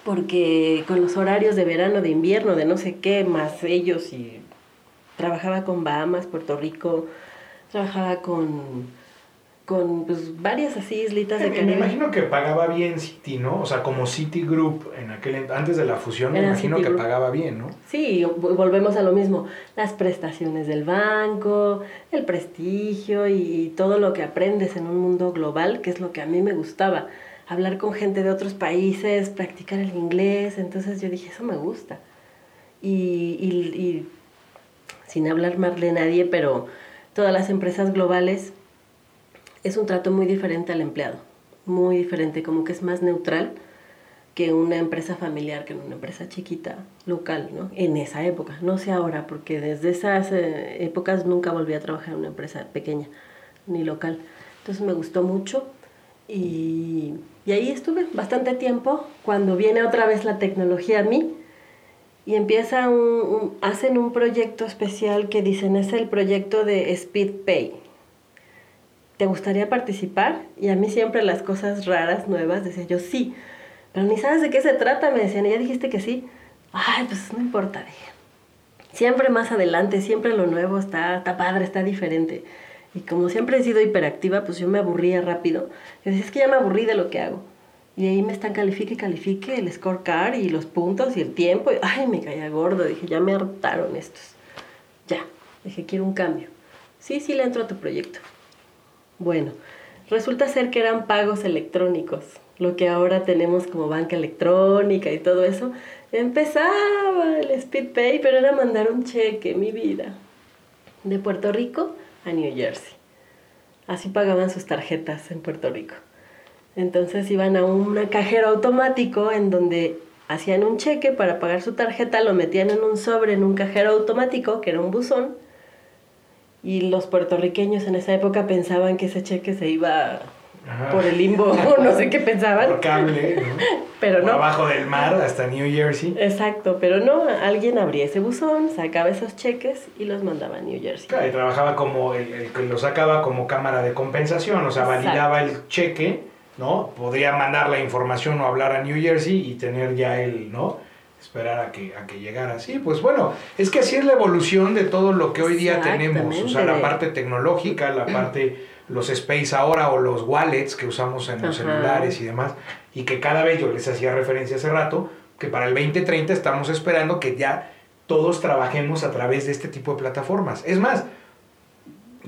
Porque con los horarios de verano, de invierno, de no sé qué, más ellos y trabajaba con Bahamas, Puerto Rico, trabajaba con con pues, varias así islitas de Caribe. Me imagino que pagaba bien City, ¿no? O sea, como City Group en aquel antes de la fusión, me imagino que pagaba bien, ¿no? Sí, volvemos a lo mismo, las prestaciones del banco, el prestigio y todo lo que aprendes en un mundo global, que es lo que a mí me gustaba, hablar con gente de otros países, practicar el inglés, entonces yo dije, eso me gusta. Y, y, y sin hablar mal de nadie, pero todas las empresas globales es un trato muy diferente al empleado. muy diferente, como que es más neutral que una empresa familiar, que una empresa chiquita, local, ¿no? En esa época, no sé ahora, porque desde esas eh, épocas nunca volví a trabajar en una empresa pequeña ni local. Entonces me gustó mucho y, y ahí estuve bastante tiempo. Cuando viene otra vez la tecnología a mí, y empieza un, hacen un proyecto especial que dicen es el proyecto de Speed Pay. ¿Te gustaría participar? Y a mí siempre las cosas raras, nuevas, decía yo sí, pero ni sabes de qué se trata, me decían, y ya dijiste que sí. Ay, pues no importa, dije. Siempre más adelante, siempre lo nuevo está, está padre, está diferente. Y como siempre he sido hiperactiva, pues yo me aburría rápido. Yo decía, es que ya me aburrí de lo que hago. Y ahí me están califique y califique el scorecard y los puntos y el tiempo. Y, ay, me caía gordo. Dije, ya me hartaron estos. Ya. Dije, quiero un cambio. Sí, sí, le entro a tu proyecto. Bueno, resulta ser que eran pagos electrónicos. Lo que ahora tenemos como banca electrónica y todo eso. Empezaba el SpeedPay, pero era mandar un cheque, mi vida. De Puerto Rico a New Jersey. Así pagaban sus tarjetas en Puerto Rico. Entonces iban a un cajero automático en donde hacían un cheque para pagar su tarjeta, lo metían en un sobre en un cajero automático, que era un buzón, y los puertorriqueños en esa época pensaban que ese cheque se iba por el limbo, <laughs> no sé qué pensaban. Por cable, ¿no? <laughs> pero no. abajo del mar hasta New Jersey. Exacto, pero no, alguien abría ese buzón, sacaba esos cheques y los mandaba a New Jersey. Claro, y trabajaba como, el, que lo sacaba como cámara de compensación, o sea, validaba el cheque ¿no? Podría mandar la información o hablar a New Jersey y tener ya el, ¿no? Esperar a que, a que llegara. Sí, pues bueno, es que así es la evolución de todo lo que hoy día tenemos. O sea, la parte tecnológica, la parte, los space ahora o los wallets que usamos en los celulares y demás. Y que cada vez yo les hacía referencia hace rato, que para el 2030 estamos esperando que ya todos trabajemos a través de este tipo de plataformas. Es más,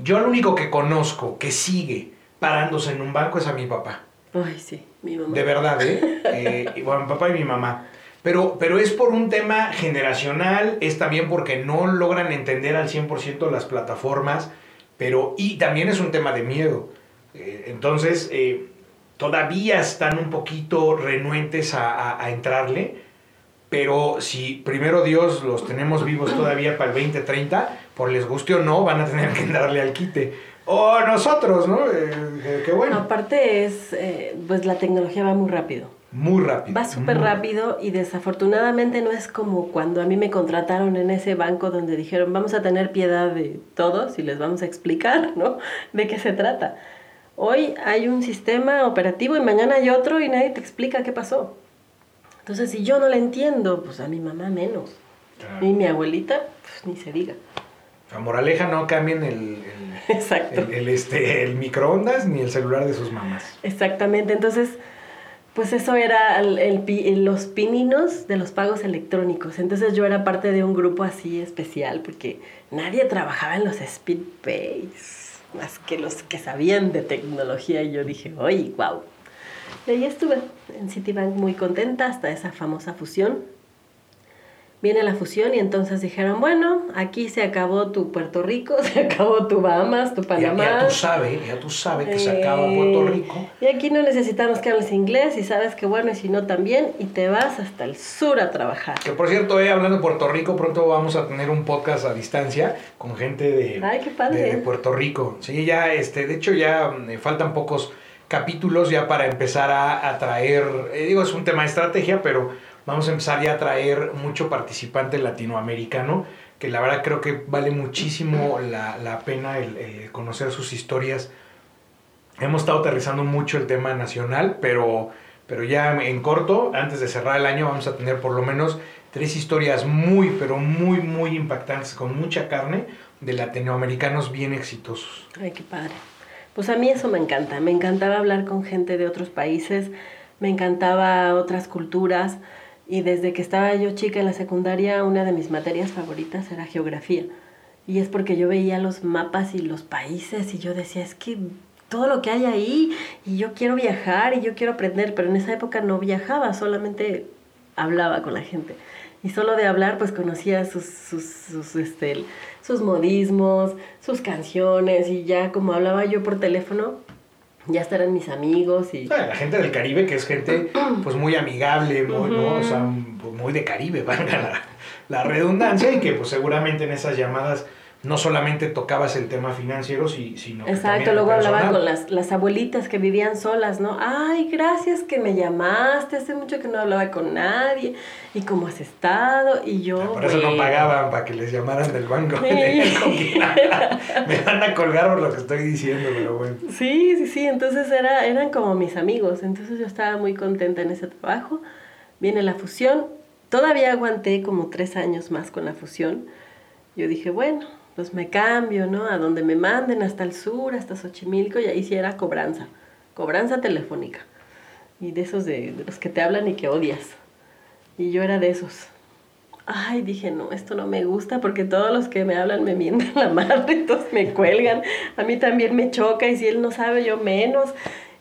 yo lo único que conozco que sigue parándose en un banco es a mi papá. Ay, sí, mi mamá. De verdad, ¿eh? <laughs> eh bueno, mi papá y mi mamá. Pero, pero es por un tema generacional, es también porque no logran entender al 100% las plataformas, pero y también es un tema de miedo. Eh, entonces, eh, todavía están un poquito renuentes a, a, entrarle, pero si primero Dios los tenemos vivos todavía para el 2030, por les guste o no, van a tener que entrarle al quite o nosotros, ¿no? Eh, qué bueno. Aparte es, eh, pues la tecnología va muy rápido. Muy rápido. Va súper rápido y desafortunadamente no es como cuando a mí me contrataron en ese banco donde dijeron vamos a tener piedad de todos y les vamos a explicar, ¿no? De qué se trata. Hoy hay un sistema operativo y mañana hay otro y nadie te explica qué pasó. Entonces, si yo no le entiendo, pues a mi mamá menos. Y mi abuelita, pues ni se diga. A moraleja no cambien <laughs> el, el, este, el microondas ni el celular de sus mamás. Exactamente, entonces, pues eso era el, los pininos de los pagos electrónicos. Entonces yo era parte de un grupo así especial porque nadie trabajaba en los SpeedPays, más que los que sabían de tecnología. Y yo dije, oye, wow. Y ahí estuve en Citibank muy contenta hasta esa famosa fusión viene la fusión y entonces dijeron, bueno, aquí se acabó tu Puerto Rico, <laughs> se acabó tu Bahamas, tu Panamá. Ya, tú sabes, ya tú sabes que se acaba Puerto eh, Rico. Y aquí no necesitamos que hables inglés y sabes que bueno, y si no también, y te vas hasta el sur a trabajar. Que por cierto, eh, hablando de Puerto Rico, pronto vamos a tener un podcast a distancia con gente de, de, Puerto Rico. Sí, ya, este, de hecho ya mm, faltan pocos capítulos ya para empezar a, a traer, eh, digo, es un tema de estrategia, pero vamos a empezar ya a traer mucho participante latinoamericano, que la verdad creo que vale muchísimo la, pena el, conocer sus historias. Hemos estado aterrizando mucho el tema nacional, pero, pero ya en corto, antes de cerrar el año, vamos a tener por lo menos tres historias muy, pero muy, muy impactantes, con mucha carne, de latinoamericanos bien exitosos. Ay, qué padre. Pues a mí eso me encanta, me encantaba hablar con gente de otros países, me encantaba otras culturas. Y desde que estaba yo chica en la secundaria, una de mis materias favoritas era geografía. Y es porque yo veía los mapas y los países y yo decía, es que todo lo que hay ahí y yo quiero viajar y yo quiero aprender, pero en esa época no viajaba, solamente hablaba con la gente. Y solo de hablar pues conocía sus, sus, sus, este, sus modismos, sus canciones y ya como hablaba yo por teléfono, ya estarán mis amigos y... la gente del Caribe, que es gente <clears throat> pues muy amigable, muy, O sea, muy de Caribe, <laughs> valga la, la redundancia, y que pues seguramente en esas llamadas no solamente tocabas el tema financiero, sino Exacto, luego hablaba con las, las abuelitas que vivían solas, ¿no? Ay, gracias que me llamaste, hace mucho que no hablaba con nadie, y cómo has estado, y yo... Ah, por eso no pagaban, para que les llamaran del banco. <laughs> me van a colgar por lo que estoy diciendo, pero bueno. Sí, sí, sí, entonces era, eran como mis amigos, entonces yo estaba muy contenta en ese trabajo. Viene la fusión, todavía aguanté como tres años más con la fusión. Yo dije, bueno, pues me cambio, ¿no? A donde me manden, hasta el sur, hasta Xochimilco, y ahí sí era cobranza, cobranza telefónica. Y de esos de, los que te hablan y que odias. Y yo era de esos. Ay, dije, no, esto no me gusta porque todos los que me hablan me mienten la madre, <laughs> todos me cuelgan. A mí también me choca y si él no sabe, yo menos.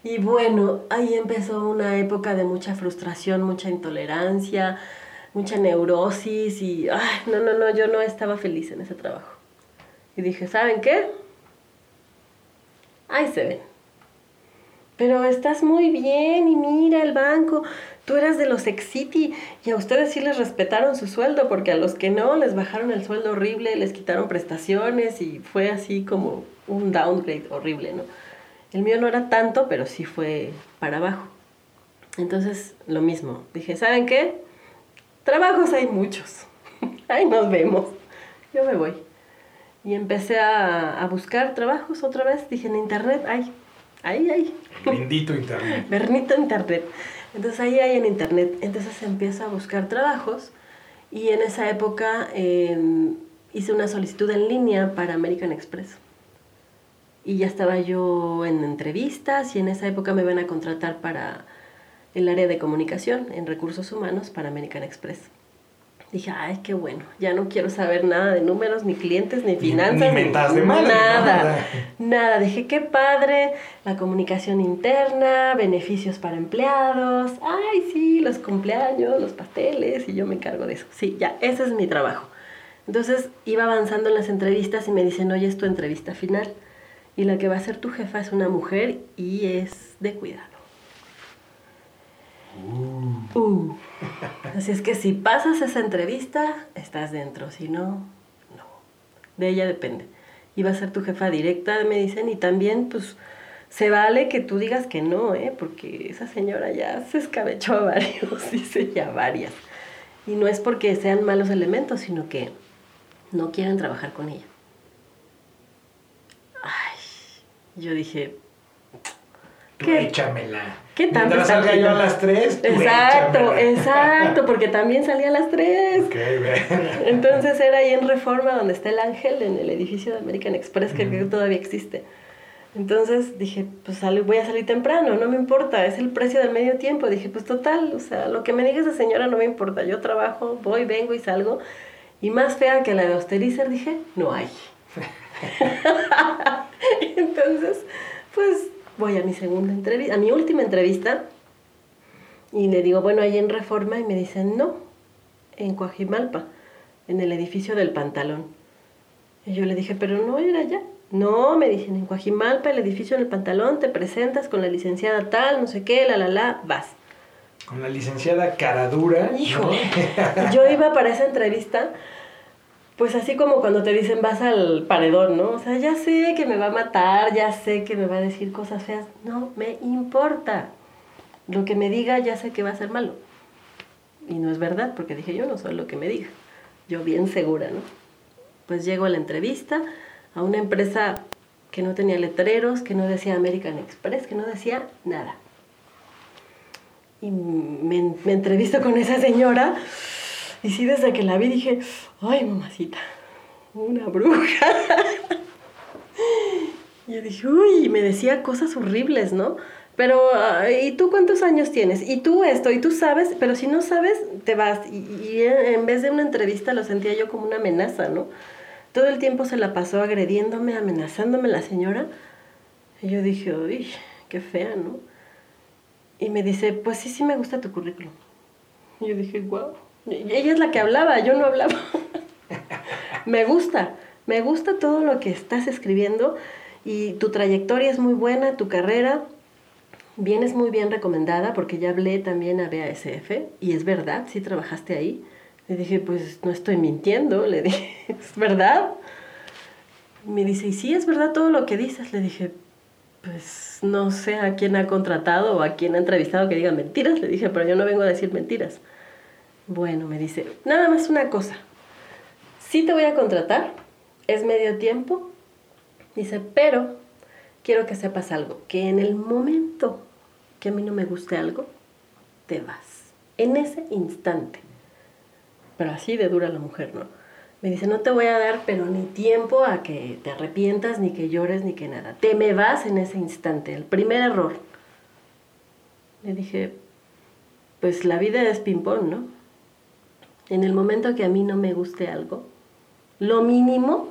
Y bueno, ahí empezó una época de mucha frustración, mucha intolerancia, mucha neurosis y, ay, no, no, no, yo no estaba feliz en ese trabajo. Y dije, ¿saben qué? Ahí se ven. Pero estás muy bien y mira el banco, tú eras de los City y a ustedes sí les respetaron su sueldo porque a los que no les bajaron el sueldo horrible, les quitaron prestaciones y fue así como un downgrade horrible, ¿no? El mío no era tanto, pero sí fue para abajo. Entonces, lo mismo. Dije, ¿saben qué? Trabajos hay muchos. <laughs> Ahí nos vemos. Yo me voy. Y empecé a, buscar trabajos otra vez. Dije, en internet hay, ahí hay. Bendito internet. <laughs> Bernito internet. Entonces ahí hay en internet. Entonces empiezo a buscar trabajos. Y en esa época em, hice una solicitud en línea para American Express. Y ya estaba yo en entrevistas y en esa época me iban a contratar para el área de comunicación en recursos humanos para American Express. Dije, ay, qué bueno, ya no quiero saber nada de números, ni clientes, ni finanzas, ni, de nada, <laughs> nada. Dije, qué padre, la comunicación interna, beneficios para empleados, ay, sí, los cumpleaños, los pasteles, y yo me encargo de eso. Sí, ya, ese es mi trabajo. Entonces iba avanzando en las entrevistas y me dicen, oye, es tu entrevista final. Y la que va a ser tu jefa es una mujer y es de cuidado. Uh. uh. Así es que si pasas esa entrevista, estás dentro. Si no, no. De ella depende. Y va a ser tu jefa directa, me dicen. Y también, pues, se vale que tú digas que no, ¿eh? Porque esa señora ya se escabechó a varios, <laughs> dice ya varias. Y no es porque sean malos elementos, sino que no quieren trabajar con ella. Ay, yo dije, ¿Qué? Échamela. ¿Qué tanto Mientras salga yo a las 3, Exacto, exacto, porque <laughs> también salía a las 3. Entonces era ahí en Reforma donde está el ángel, en el edificio de American Express, que todavía existe. Entonces dije, pues voy a salir temprano, no me importa, es el precio del medio tiempo. Dije, pues total, o sea, lo que me diga esa señora no me importa, yo trabajo, voy, vengo y salgo. Y más fea que la de Austerizer, dije, no hay. <laughs> <laughs> Entonces, pues voy a mi segunda entrevista, a mi última entrevista, y le digo, bueno, ahí en Reforma, y me dicen, no, en Coajimalpa, en el edificio del pantalón. Y yo le dije, pero no era allá. No, me dicen, en Coajimalpa, el edificio del pantalón, te presentas con la licenciada tal, no sé qué, la, la, la, vas. Con la licenciada Caradura. Híjole, yo iba para esa entrevista pues así como cuando te dicen vas al paredón, ¿no? O sea, ya sé que me va a matar, ya sé que me va a decir cosas feas, no me importa. Lo que me diga ya sé que va a ser malo. Y no es verdad, porque dije yo no soy lo que me diga. Yo bien segura, ¿no? Pues llego a la entrevista a una empresa que no tenía letreros, que no decía American Express, que no decía nada. Y me, me entrevisto con esa señora <laughs> y sí, desde que la vi dije, ay, mamacita, una bruja. <laughs> y yo dije, uy, me decía cosas horribles, ¿no? Pero, ¿y tú cuántos años tienes? Y tú esto, y tú sabes, pero si no sabes, te vas. Y, en vez de una entrevista lo sentía yo como una amenaza, ¿no? Todo el tiempo se la pasó agrediéndome, amenazándome la señora. Y yo dije, uy, qué fea, ¿no? Y me dice, pues sí, sí me gusta tu currículum. Y yo dije, wow. Ella es la que hablaba, yo no hablaba. <laughs> me gusta, me gusta todo lo que estás escribiendo y tu trayectoria es muy buena, tu carrera, vienes muy bien recomendada porque ya hablé también a BASF y es verdad, sí trabajaste ahí. Le dije, pues no estoy mintiendo, le <laughs> dije, es verdad. Me dice, y sí, es verdad todo lo que dices. Le dije, pues no sé a quién ha contratado o a quién ha entrevistado que diga mentiras. Le dije, pero yo no vengo a decir mentiras. Bueno, me dice, nada más una cosa. Sí te voy a contratar, es medio tiempo. Dice, pero quiero que sepas algo, que en el momento que a mí no me guste algo, te vas. En ese instante. Pero así de dura la mujer, ¿no? Me dice, no te voy a dar, pero ni tiempo a que te arrepientas, ni que llores, ni que nada. Te me vas en ese instante, el primer error. Le dije, pues la vida es ping-pong, ¿no? En el momento que a mí no me guste algo, lo mínimo,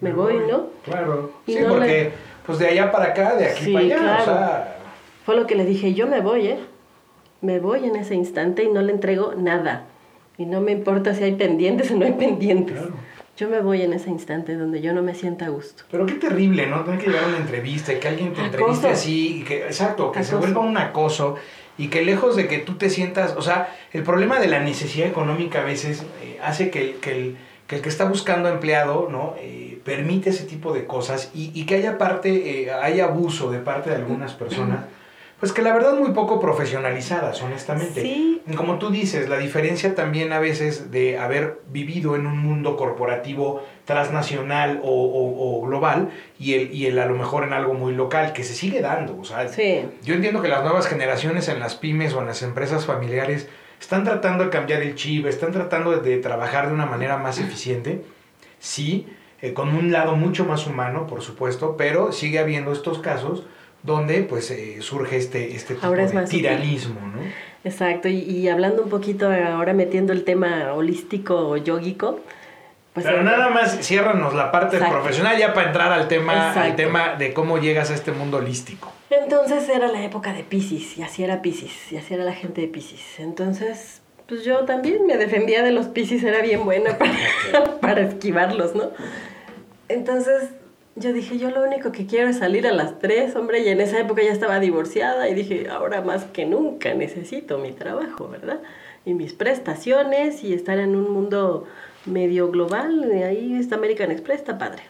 me, voy, ¿no? Claro. sí, porque pues de allá para acá, de aquí para allá, o sea... Fue lo que le dije, yo me voy, ¿eh? Me voy en ese instante y no le entrego nada. Y no me importa si hay pendientes o no hay pendientes. Yo me voy en ese instante donde yo no me sienta a gusto. Pero qué terrible, ¿no? Tener que llegar a una entrevista y que alguien te entreviste así, que, exacto, que se vuelva un acoso y que lejos de que tú te sientas, o sea, el problema de la necesidad económica a veces eh, hace que, que, el, que, el, que está buscando empleado, ¿no? Eh, permite ese tipo de cosas y, y que haya parte, eh, hay abuso de parte de algunas personas pues que la verdad muy poco profesionalizadas, honestamente. Sí. Como tú dices, la diferencia también a veces de haber vivido en un mundo corporativo transnacional o, global y el, y el a lo mejor en algo muy local, que se sigue dando. O sea, sí. yo entiendo que las nuevas generaciones en las pymes o en las empresas familiares están tratando de cambiar el chip, están tratando de, trabajar de una manera más eficiente, sí, eh, con un lado mucho más humano, por supuesto, pero sigue habiendo estos casos donde pues eh, surge este, este tipo de tiranismo, ¿no? Exacto, y, hablando un poquito ahora metiendo el tema holístico o yógico, pues Pero nada más ciérranos la parte profesional ya para entrar al tema, al tema de cómo llegas a este mundo holístico. Entonces era la época de Pisces, y así era Pisces, y así era la gente de Pisces. Entonces, pues yo también me defendía de los Pisces, era bien buena <laughs> para, para esquivarlos, ¿no? Entonces, yo dije, yo lo único que quiero es salir a las tres, hombre, y en esa época ya estaba divorciada y dije, ahora más que nunca necesito mi trabajo, ¿verdad? Y mis prestaciones y estar en un mundo medio global, y ahí está American Express, está padre.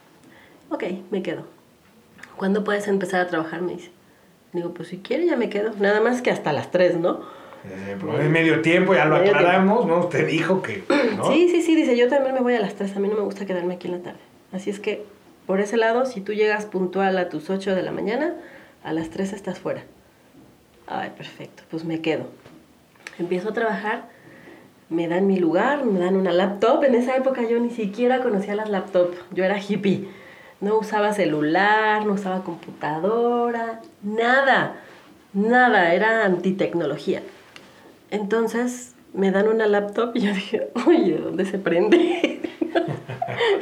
Ok, me quedo. ¿Cuándo puedes empezar a trabajar? Me dice. Digo, pues si quiere ya me quedo, nada más que hasta las tres, ¿no? Eh, pues en medio tiempo, ya lo aclaramos, ¿no? Usted dijo que... Sí, sí, sí, dice, yo también me voy a las tres, a mí no me gusta quedarme aquí en la tarde. Así es que por ese lado, si tú llegas puntual a tus 8 de la mañana, a las 3 estás fuera. Ay, perfecto, pues me quedo. Empiezo a trabajar, me dan mi lugar, me dan una laptop. En esa época yo ni siquiera conocía las laptops, yo era hippie. No usaba celular, no usaba computadora, nada, nada, era antitecnología. Entonces me dan una laptop y yo dije, oye, ¿dónde se prende?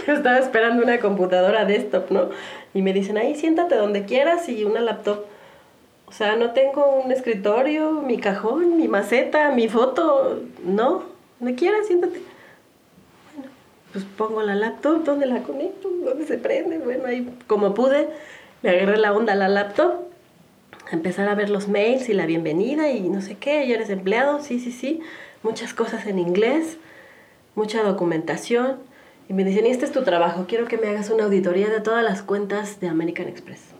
Yo <laughs> estaba esperando una computadora desktop, ¿no? Y me dicen, ahí siéntate donde quieras y una laptop. O sea, no tengo un escritorio, mi cajón, mi maceta, mi foto. No, donde quieras, siéntate. Bueno, pues pongo la laptop, ¿dónde la conecto? ¿Dónde se prende? Bueno, ahí como pude, le agarré la onda a la laptop. empezar a ver los mails y la bienvenida y no sé qué, ya eres empleado, sí, sí, sí. Muchas cosas en inglés, mucha documentación y me dicen, y este es tu trabajo, quiero que me hagas una auditoría de todas las cuentas de American Express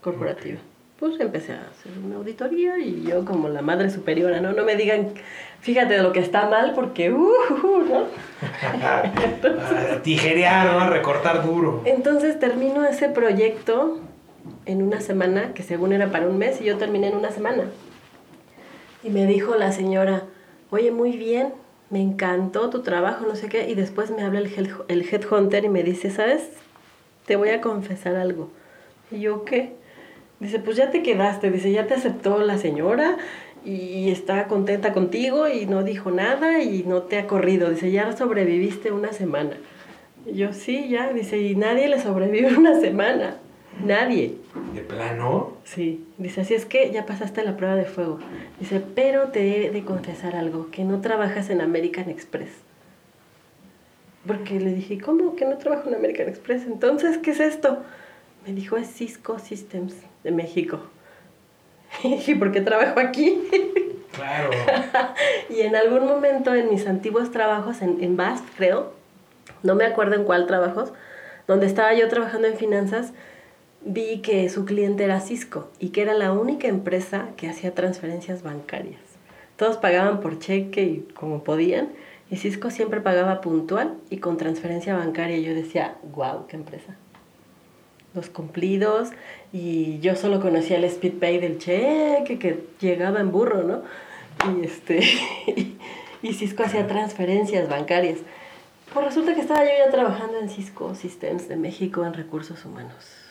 corporativa. Pues empecé a hacer una auditoría y yo como la madre superiora, ¿no? No me digan, fíjate de lo que está mal porque, uh, ¿no? <laughs> Tijerear, ¿no? Recortar duro. Entonces termino ese proyecto en una semana, que según era para un mes, y yo terminé en una semana. Y me dijo la señora, oye, muy bien, me encantó tu trabajo, no sé qué, y después me habla el, el headhunter y me dice, ¿sabes? Te voy a confesar algo. Y yo, ¿qué? Dice, pues ya te quedaste, dice, ya te aceptó la señora y está contenta contigo y no dijo nada y no te ha corrido, dice, ya sobreviviste una semana. Y yo, sí, ya, dice, y nadie le sobrevive <laughs> una semana. Nadie. ¿De plano? Sí. Dice, así es que ya pasaste la prueba de fuego. Dice, pero te he de confesar algo, que no trabajas en American Express. Porque le dije, ¿cómo que no trabajo en American Express? Entonces, ¿qué es esto? Me dijo, es Cisco Systems de México. <laughs> ¿Y por qué trabajo aquí? <laughs> Claro. <laughs> y en algún momento en mis antiguos trabajos, en, en BASF creo, no me acuerdo en cuál trabajos, donde estaba yo trabajando en finanzas, vi que su cliente era Cisco y que era la única empresa que hacía transferencias bancarias. Todos pagaban por cheque y como podían, y Cisco siempre pagaba puntual y con transferencia bancaria. Yo decía, wow, qué empresa. Los cumplidos, y yo solo conocía el speedpay del cheque que llegaba en burro, ¿no? Y, este, <laughs> y Cisco hacía transferencias bancarias. Pues resulta que estaba yo ya trabajando en Cisco Systems de México en recursos humanos.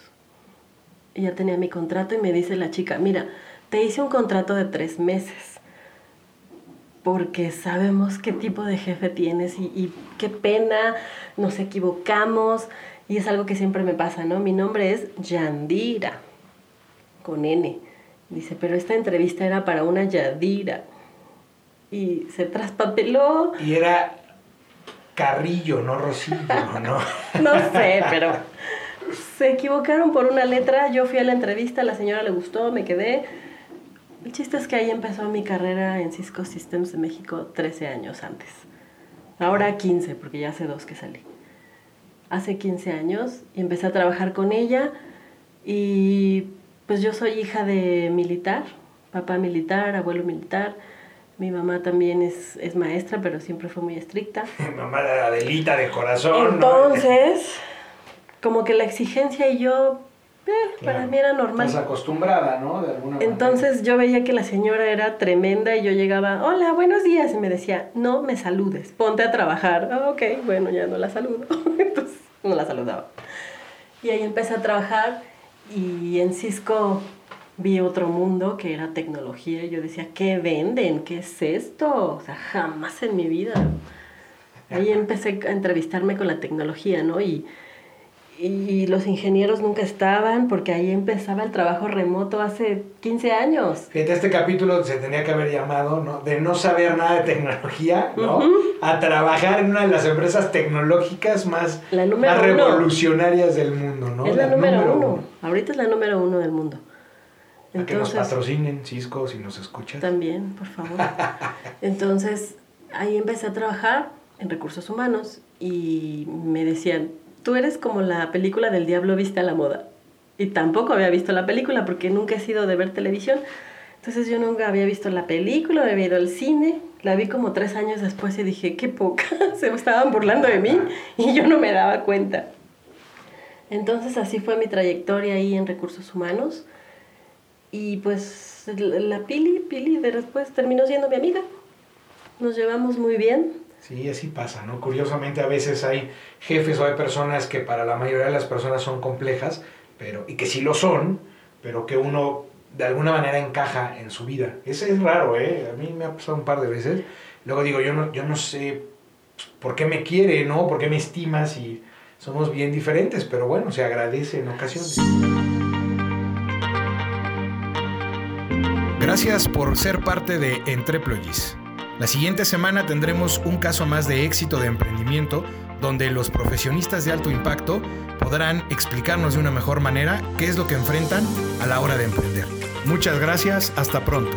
Y ya tenía mi contrato y me dice la chica, mira, te hice un contrato de tres meses porque sabemos qué tipo de jefe tienes y, y, qué pena, nos equivocamos y es algo que siempre me pasa, ¿no? Mi nombre es Yandira, con N. Dice, pero esta entrevista era para una Yadira. Y se traspapeló. Y era Carrillo, no Rosillo, ¿no? <laughs> no sé, pero se equivocaron por una letra. Yo fui a la entrevista, la señora le gustó, me quedé. El chiste es que ahí empezó mi carrera en Cisco Systems de México 13 años antes. Ahora 15, porque ya hace dos que salí. Hace 15 años y empecé a trabajar con ella y pues yo soy hija de militar, papá militar, abuelo militar mi mamá también es, es maestra, pero siempre fue muy estricta. <laughs> mamá era Adelita de corazón. Entonces, como que la exigencia y yo, eh, para mí era normal. Estás acostumbrada, ¿no? De alguna Entonces yo veía que la señora era tremenda y yo llegaba, hola, buenos días. Y me decía, no me saludes, ponte a trabajar. Ah, ok, bueno, ya no la saludo. <laughs> Entonces no la saludaba. Y ahí empecé a trabajar y en Cisco vi otro mundo que era tecnología y yo decía, ¿qué venden? ¿Qué es esto? O sea, jamás en mi vida. Ahí empecé a entrevistarme con la tecnología, ¿no? Y, y los ingenieros nunca estaban porque ahí empezaba el trabajo remoto hace 15 años. Fíjate, este capítulo se tenía que haber llamado, ¿no? De no saber nada de tecnología, ¿no? A trabajar en una de las empresas tecnológicas más, más revolucionarias del mundo, ¿no? Es la, número, uno. Ahorita es la número uno del mundo. Entonces, que nos patrocinen, Cisco, si nos escuchas. También, por favor. <laughs> Entonces, ahí empecé a trabajar en recursos humanos y me decían, tú eres como la película del diablo viste a la moda. Y tampoco había visto la película porque nunca he sido de ver televisión. Entonces yo nunca había visto la película, había ido al cine, la vi como tres años después y dije, qué poca, <laughs> se estaban burlando de mí y yo no me daba cuenta. Entonces así fue mi trayectoria ahí en recursos humanos y pues la Pili, Pili de después terminó siendo mi amiga. Nos llevamos muy bien. Sí, así pasa, ¿no? Curiosamente a veces hay jefes o hay personas que para la mayoría de las personas son complejas, pero, y que sí lo son, pero que uno de alguna manera encaja en su vida. Ese es raro, ¿eh? A mí me ha pasado un par de veces. Luego digo, yo no, yo no sé por qué me quiere, ¿no? ¿Por qué me estima si somos bien diferentes? Pero bueno, se agradece en ocasiones. Gracias por ser parte de Entreployis. La siguiente semana tendremos un caso más de éxito de emprendimiento donde los profesionistas de alto impacto podrán explicarnos de una mejor manera qué es lo que enfrentan a la hora de emprender. Muchas gracias, hasta pronto.